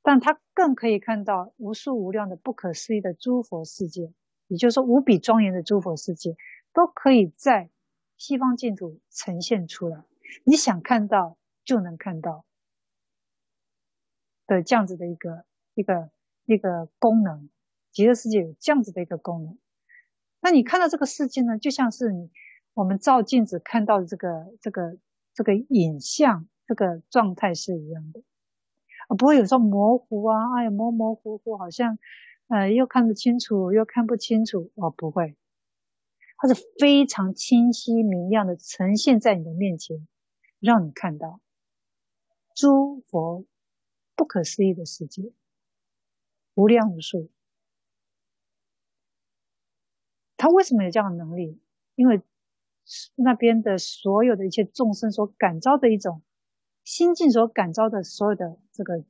但他更可以看到无数无量的不可思议的诸佛世界，也就是说无比庄严的诸佛世界，都可以在西方净土呈现出来。你想看到就能看到的这样子的一个一个一个功能，极乐世界有这样子的一个功能。那你看到这个世界呢，就像是你我们照镜子看到的这个这个这个影像，这个状态是一样的。啊，不会有时候模糊啊，哎呀模模糊糊，好像呃又看得清楚又看不清楚哦，不会，它是非常清晰明亮的呈现在你的面前，让你看到。诸佛不可思议的世界，无量无数。他为什么有这样的能力？因为那边的所有的一切众生所感召的一种心境，所感召的所有的这个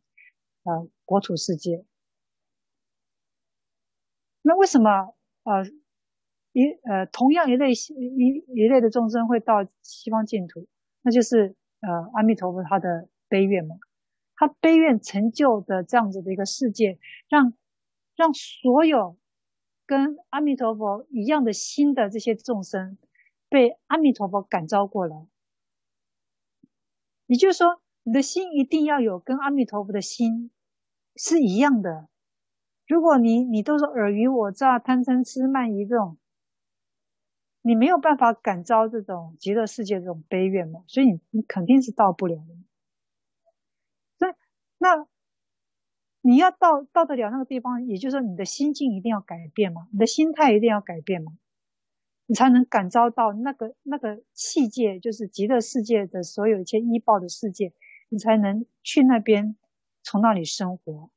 呃国土世界。那为什么呃一呃同样一类一一类的众生会到西方净土？那就是呃阿弥陀佛他的悲愿嘛，他悲愿成就的这样子的一个世界，让让所有。跟阿弥陀佛一样的心的这些众生，被阿弥陀佛感召过来。也就是说，你的心一定要有跟阿弥陀佛的心是一样的。如果你你都是尔虞我诈、贪嗔痴慢疑这种，你没有办法感召这种极乐世界这种悲愿嘛，所以你你肯定是到不了的。那。你要到到得了那个地方，也就是说你的心境一定要改变嘛，你的心态一定要改变嘛，你才能感召到那个那个器界，就是极乐世界的所有一切依报的世界，你才能去那边，从那里生活，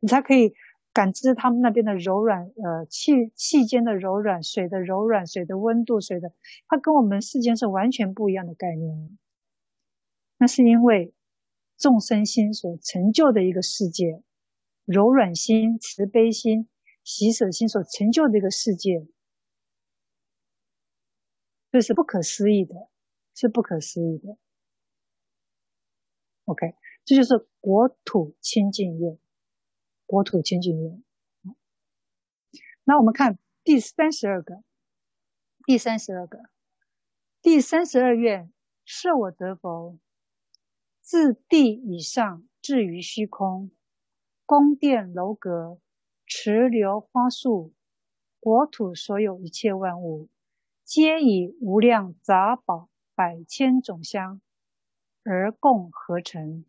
你才可以感知他们那边的柔软，呃，气气间的柔软，水的柔软，水的温度，水的，它跟我们世间是完全不一样的概念，那是因为。众生心所成就的一个世界，柔软心、慈悲心、喜舍心所成就的一个世界，这是不可思议的，是不可思议的。OK，这就是国土清净愿，国土清净愿。那我们看第三十二个，第三十二个，第三十二愿，设我得佛，自地以上至于虚空，宫殿楼阁、池流花树，国土所有一切万物，皆以无量杂宝百千种香而共合成，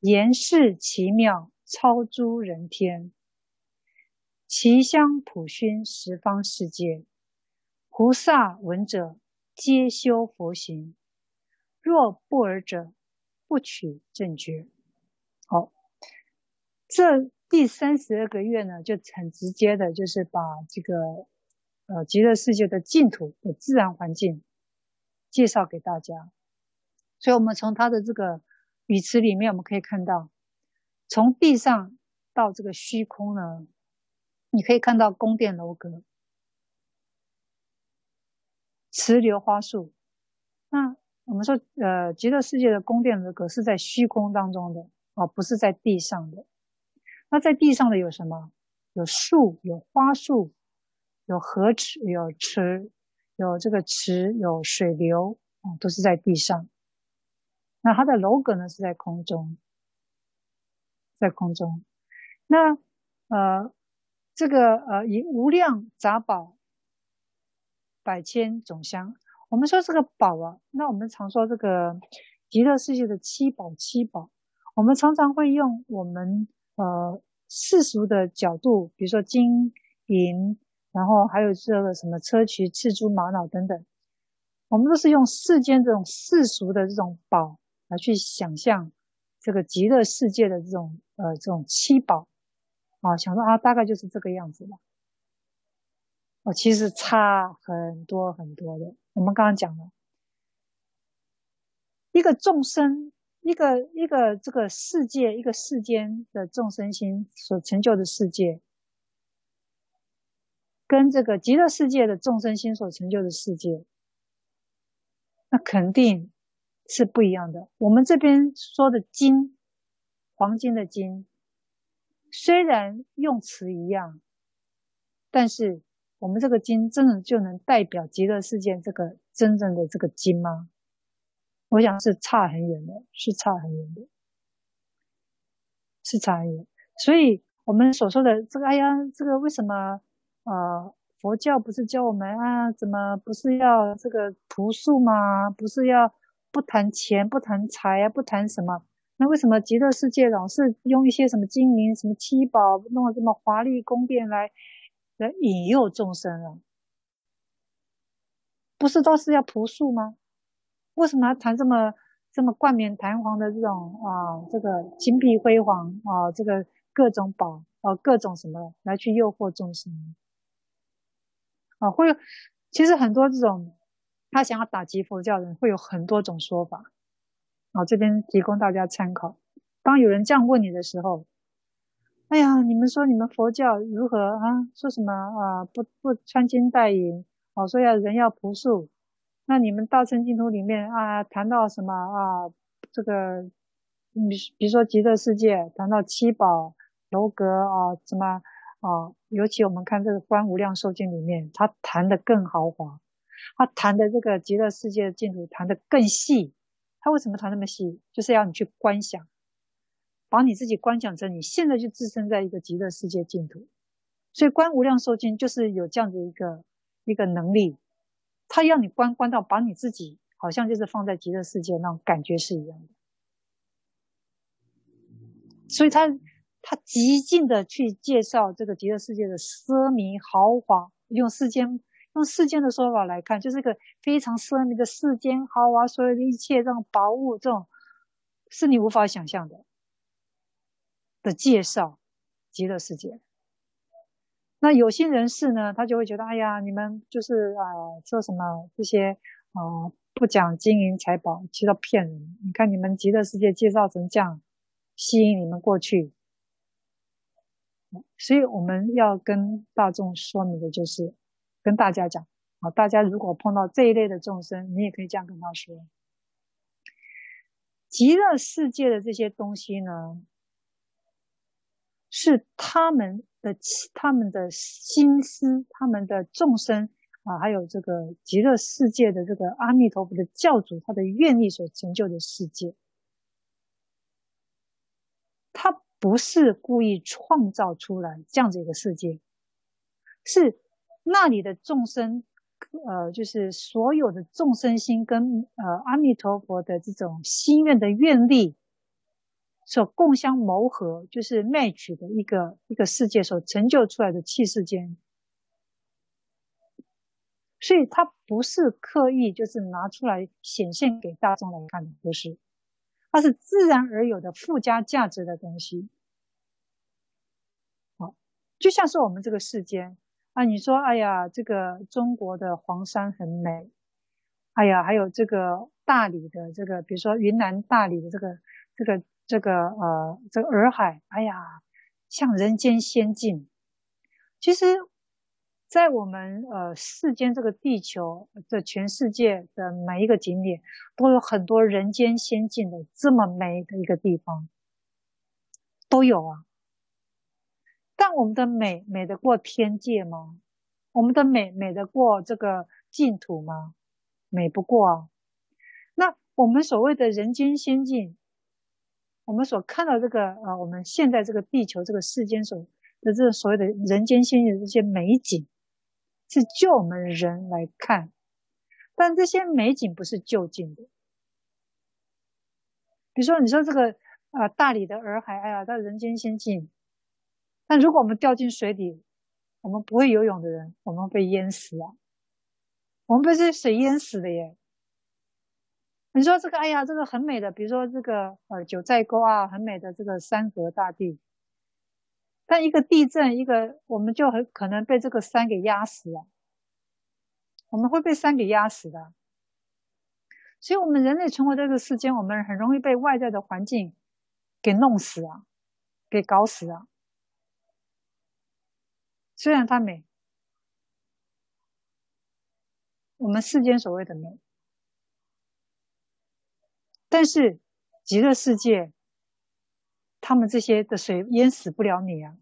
严饰奇妙，超诸人天。其香普熏十方世界，菩萨闻者皆修佛行。若不尔者，不取正觉。好，这第三十二个月呢，就很直接的，就是把这个呃极乐世界的净土的自然环境介绍给大家。所以，我们从它的这个语词里面，我们可以看到，从地上到这个虚空呢。你可以看到宫殿楼阁、池流花树。那我们说，呃，极乐世界的宫殿楼阁是在虚空当中的哦，不是在地上的。那在地上的有什么？有树，有花树，有河池，有池，有这个池，有水流啊，都是在地上。那它的楼阁呢，是在空中，在空中。那呃。这个呃，以无量杂宝，百千种香。我们说这个宝啊，那我们常说这个极乐世界的七宝，七宝。我们常常会用我们呃世俗的角度，比如说金银，然后还有这个什么砗磲赤珠玛瑙等等，我们都是用世间这种世俗的这种宝来去想象这个极乐世界的这种呃这种七宝。啊，想说啊，大概就是这个样子吧。哦，其实差很多很多的。我们刚刚讲了，一个众生，一个一个这个世界，一个世间的众生心所成就的世界，跟这个极乐世界的众生心所成就的世界，那肯定是不一样的。我们这边说的金，黄金的金。虽然用词一样，但是我们这个金真的就能代表极乐世界这个真正的这个金吗？我想是差很远的，是差很远的，是差很远。所以我们所说的这个，哎呀，这个为什么啊、佛教不是教我们啊？怎么不是要这个朴素吗？不是要不谈钱、不谈财啊？不谈什么？那为什么极乐世界老是用一些什么金银、什么七宝，弄了这么华丽宫殿来来引诱众生啊？不是都是要朴素吗？为什么要谈这么这么冠冕堂皇的这种啊？这个金碧辉煌啊，这个各种宝啊，各种什么来去诱惑众生啊？会有，其实很多这种他想要打击佛教人，会有很多种说法。啊，这边提供大家参考。当有人这样问你的时候，哎呀，你们说你们佛教如何啊？说什么啊？不不穿金戴银，哦，说要人要朴素。那你们大乘净土里面啊，谈到什么啊？这个，比比如说极乐世界，谈到七宝楼阁啊，什么啊？尤其我们看这个《观无量寿经》里面，他谈的更豪华，他谈的这个极乐世界的净土谈的更细。他为什么谈那么细？就是要你去观想，把你自己观想成你现在就置身在一个极乐世界净土。所以观无量寿经就是有这样的一个一个能力，他要你观观到把你自己好像就是放在极乐世界那种感觉是一样的。所以他他极尽的去介绍这个极乐世界的奢靡豪华，用世间。用世间的说法来看，就是一个非常奢靡的世间豪华，所有的一切这种宝物，这种是你无法想象的的介绍极乐世界。那有心人士呢，他就会觉得，哎呀，你们就是啊，说什么这些啊，不讲金银财宝，其实骗人。你看你们极乐世界介绍成这样，吸引你们过去。所以我们要跟大众说明的就是。跟大家讲啊，大家如果碰到这一类的众生，你也可以这样跟他说：极乐世界的这些东西呢，是他们的他们的心思，他们的众生啊，还有这个极乐世界的这个阿弥陀佛的教主他的愿力所成就的世界。他不是故意创造出来这样子一个世界，是那里的众生。呃，就是所有的众生心跟呃阿弥陀佛的这种心愿的愿力所共相谋合，就是 match 的一个一个世界所成就出来的器世间，所以它不是刻意就是拿出来显现给大众来看的，不是，它是自然而有的附加价值的东西。好，就像是我们这个世间。啊，你说，哎呀，这个中国的黄山很美，哎呀，还有这个大理的这个，比如说云南大理的这个这个这个呃这个洱海，哎呀，像人间仙境。其实，在我们呃世间这个地球的全世界的每一个景点，都有很多人间仙境的这么美的一个地方，都有啊。但我们的美美得过天界吗？我们的美美得过这个净土吗？美不过啊。那我们所谓的人间仙境，我们所看到这个呃，我们现在这个地球这个世间所的这所谓的人间仙境的这些美景，是就我们人来看，但这些美景不是就近的。比如说，你说这个啊、大理的洱海，哎呀，它人间仙境。但如果我们掉进水底，我们不会游泳的人，我们被淹死啊！我们被这水淹死的耶！你说这个，哎呀，这个很美的，比如说这个呃九寨沟啊，很美的这个山河大地。但一个地震，一个我们就很可能被这个山给压死了，我们会被山给压死的。所以，我们人类存活在这个世间，我们很容易被外在的环境给弄死啊，给搞死啊。虽然它美，我们世间所谓的美，但是极乐世界，他们这些的水淹死不了你啊！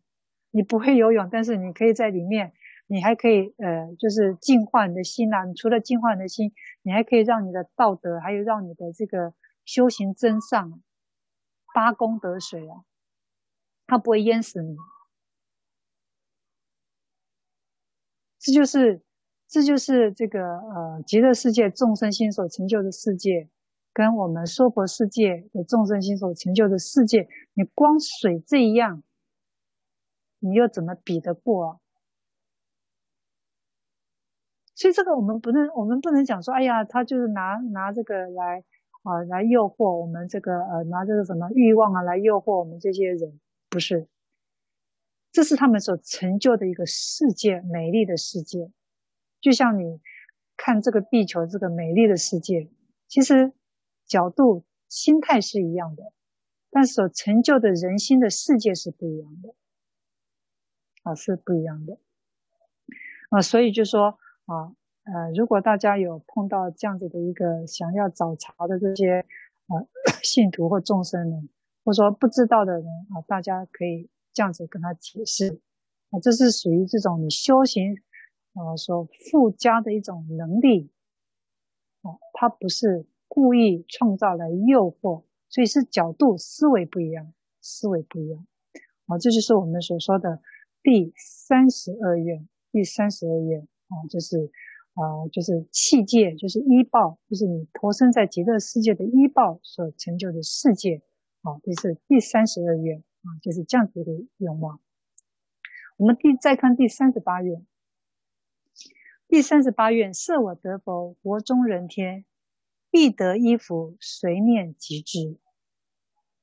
你不会游泳，但是你可以在里面，你还可以呃，就是净化你的心啊。你除了净化你的心，你还可以让你的道德，还有让你的这个修行增上，八功德水啊，它不会淹死你。这就是，这就是这个呃极乐世界众生心所成就的世界，跟我们娑婆世界的众生心所成就的世界，你光水这样，你又怎么比得过啊？所以这个我们不能，我们不能讲说，哎呀，他就是拿拿这个来啊来诱惑我们这个呃拿这个什么欲望啊来诱惑我们这些人，不是。这是他们所成就的一个世界，美丽的世界。就像你看这个地球，这个美丽的世界，其实角度、心态是一样的，但所成就的人心的世界是不一样的，啊，是不一样的。啊，所以就说啊，呃，如果大家有碰到这样子的一个想要找茬的这些啊 信徒或众生呢，或者说不知道的人啊，大家可以。这样子跟他解释，啊，这是属于这种你修行，呃，所附加的一种能力，哦，他不是故意创造来诱惑，所以是角度思维不一样，思维不一样，啊，这就是我们所说的第三十二愿，第三十二愿，啊，就是，啊，就是器界，就是依报，就是你投生在极乐世界的依报所成就的世界，啊，这是第三十二愿。啊，就是这样子的愿望。我们第再看第三十八愿，第三十八愿：设我得佛，国中人天必得衣服，随念即至。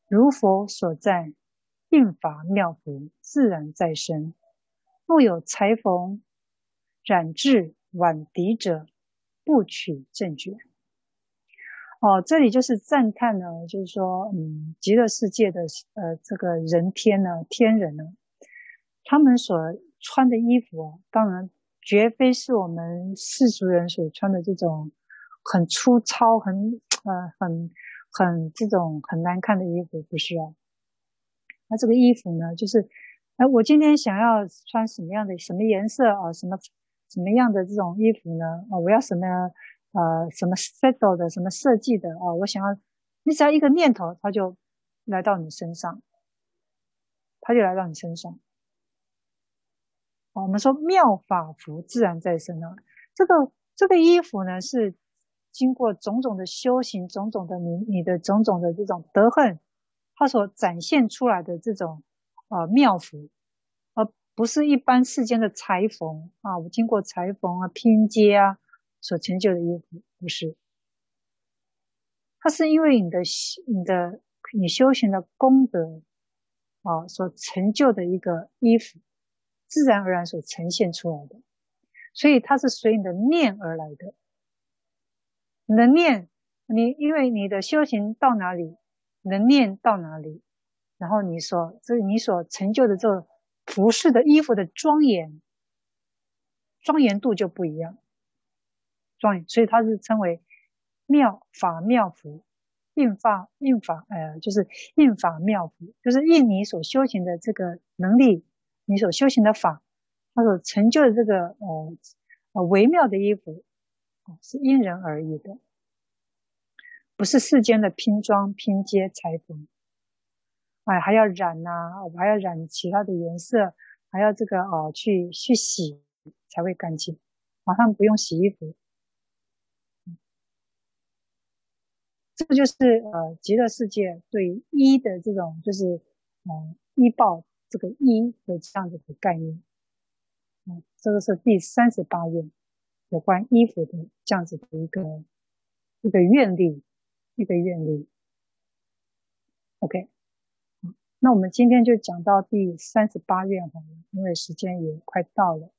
如佛所赞，应法妙服，自然在身。若有裁缝染制挽笛者，不取正觉。哦，这里就是赞叹呢，就是说，嗯，极乐世界的呃这个人天呢，天人呢，他们所穿的衣服啊，当然绝非是我们世俗人所穿的这种很粗糙、很呃很很这种很难看的衣服，不是哦。那这个衣服呢，就是，哎，我今天想要穿什么样的、什么颜色啊？什么什么样的这种衣服呢？啊，我要什么呃什么 style 的、什么设计的啊？我想要，你只要一个念头，它就来到你身上，它就来到你身上。我们说妙法服自然在身啊，这个这个衣服呢，是经过种种的修行，种种的你你的种种的这种德行，它所展现出来的这种呃妙服，而不是一般世间的裁缝啊，我经过裁缝啊拼接啊所成就的衣服，不是，它是因为你的你的你修行的功德啊所成就的一个衣服。自然而然所呈现出来的，所以它是随你的念而来的。你的念，你因为你的修行到哪里，你的念到哪里，然后你所这你所成就的这服饰的衣服的庄严，庄严度就不一样。庄严，所以它是称为妙法妙服，印法印法，呃，就是印法妙服，就是印你所修行的这个能力。你所修行的法，它所成就的这个呃呃微妙的衣服，是因人而异的，不是世间的拼装、拼接、裁缝，哎，还要染呐、我还要染其他的颜色，还要这个哦、去去洗才会干净，马上不用洗衣服，这就是呃极乐世界对衣的这种就是呃衣报。这个衣的这样子的概念，嗯，这个是第三十八页有关衣服的这样子的一个一个愿力，一个愿力。OK，那我们今天就讲到第三十八愿哈，因为时间也快到了。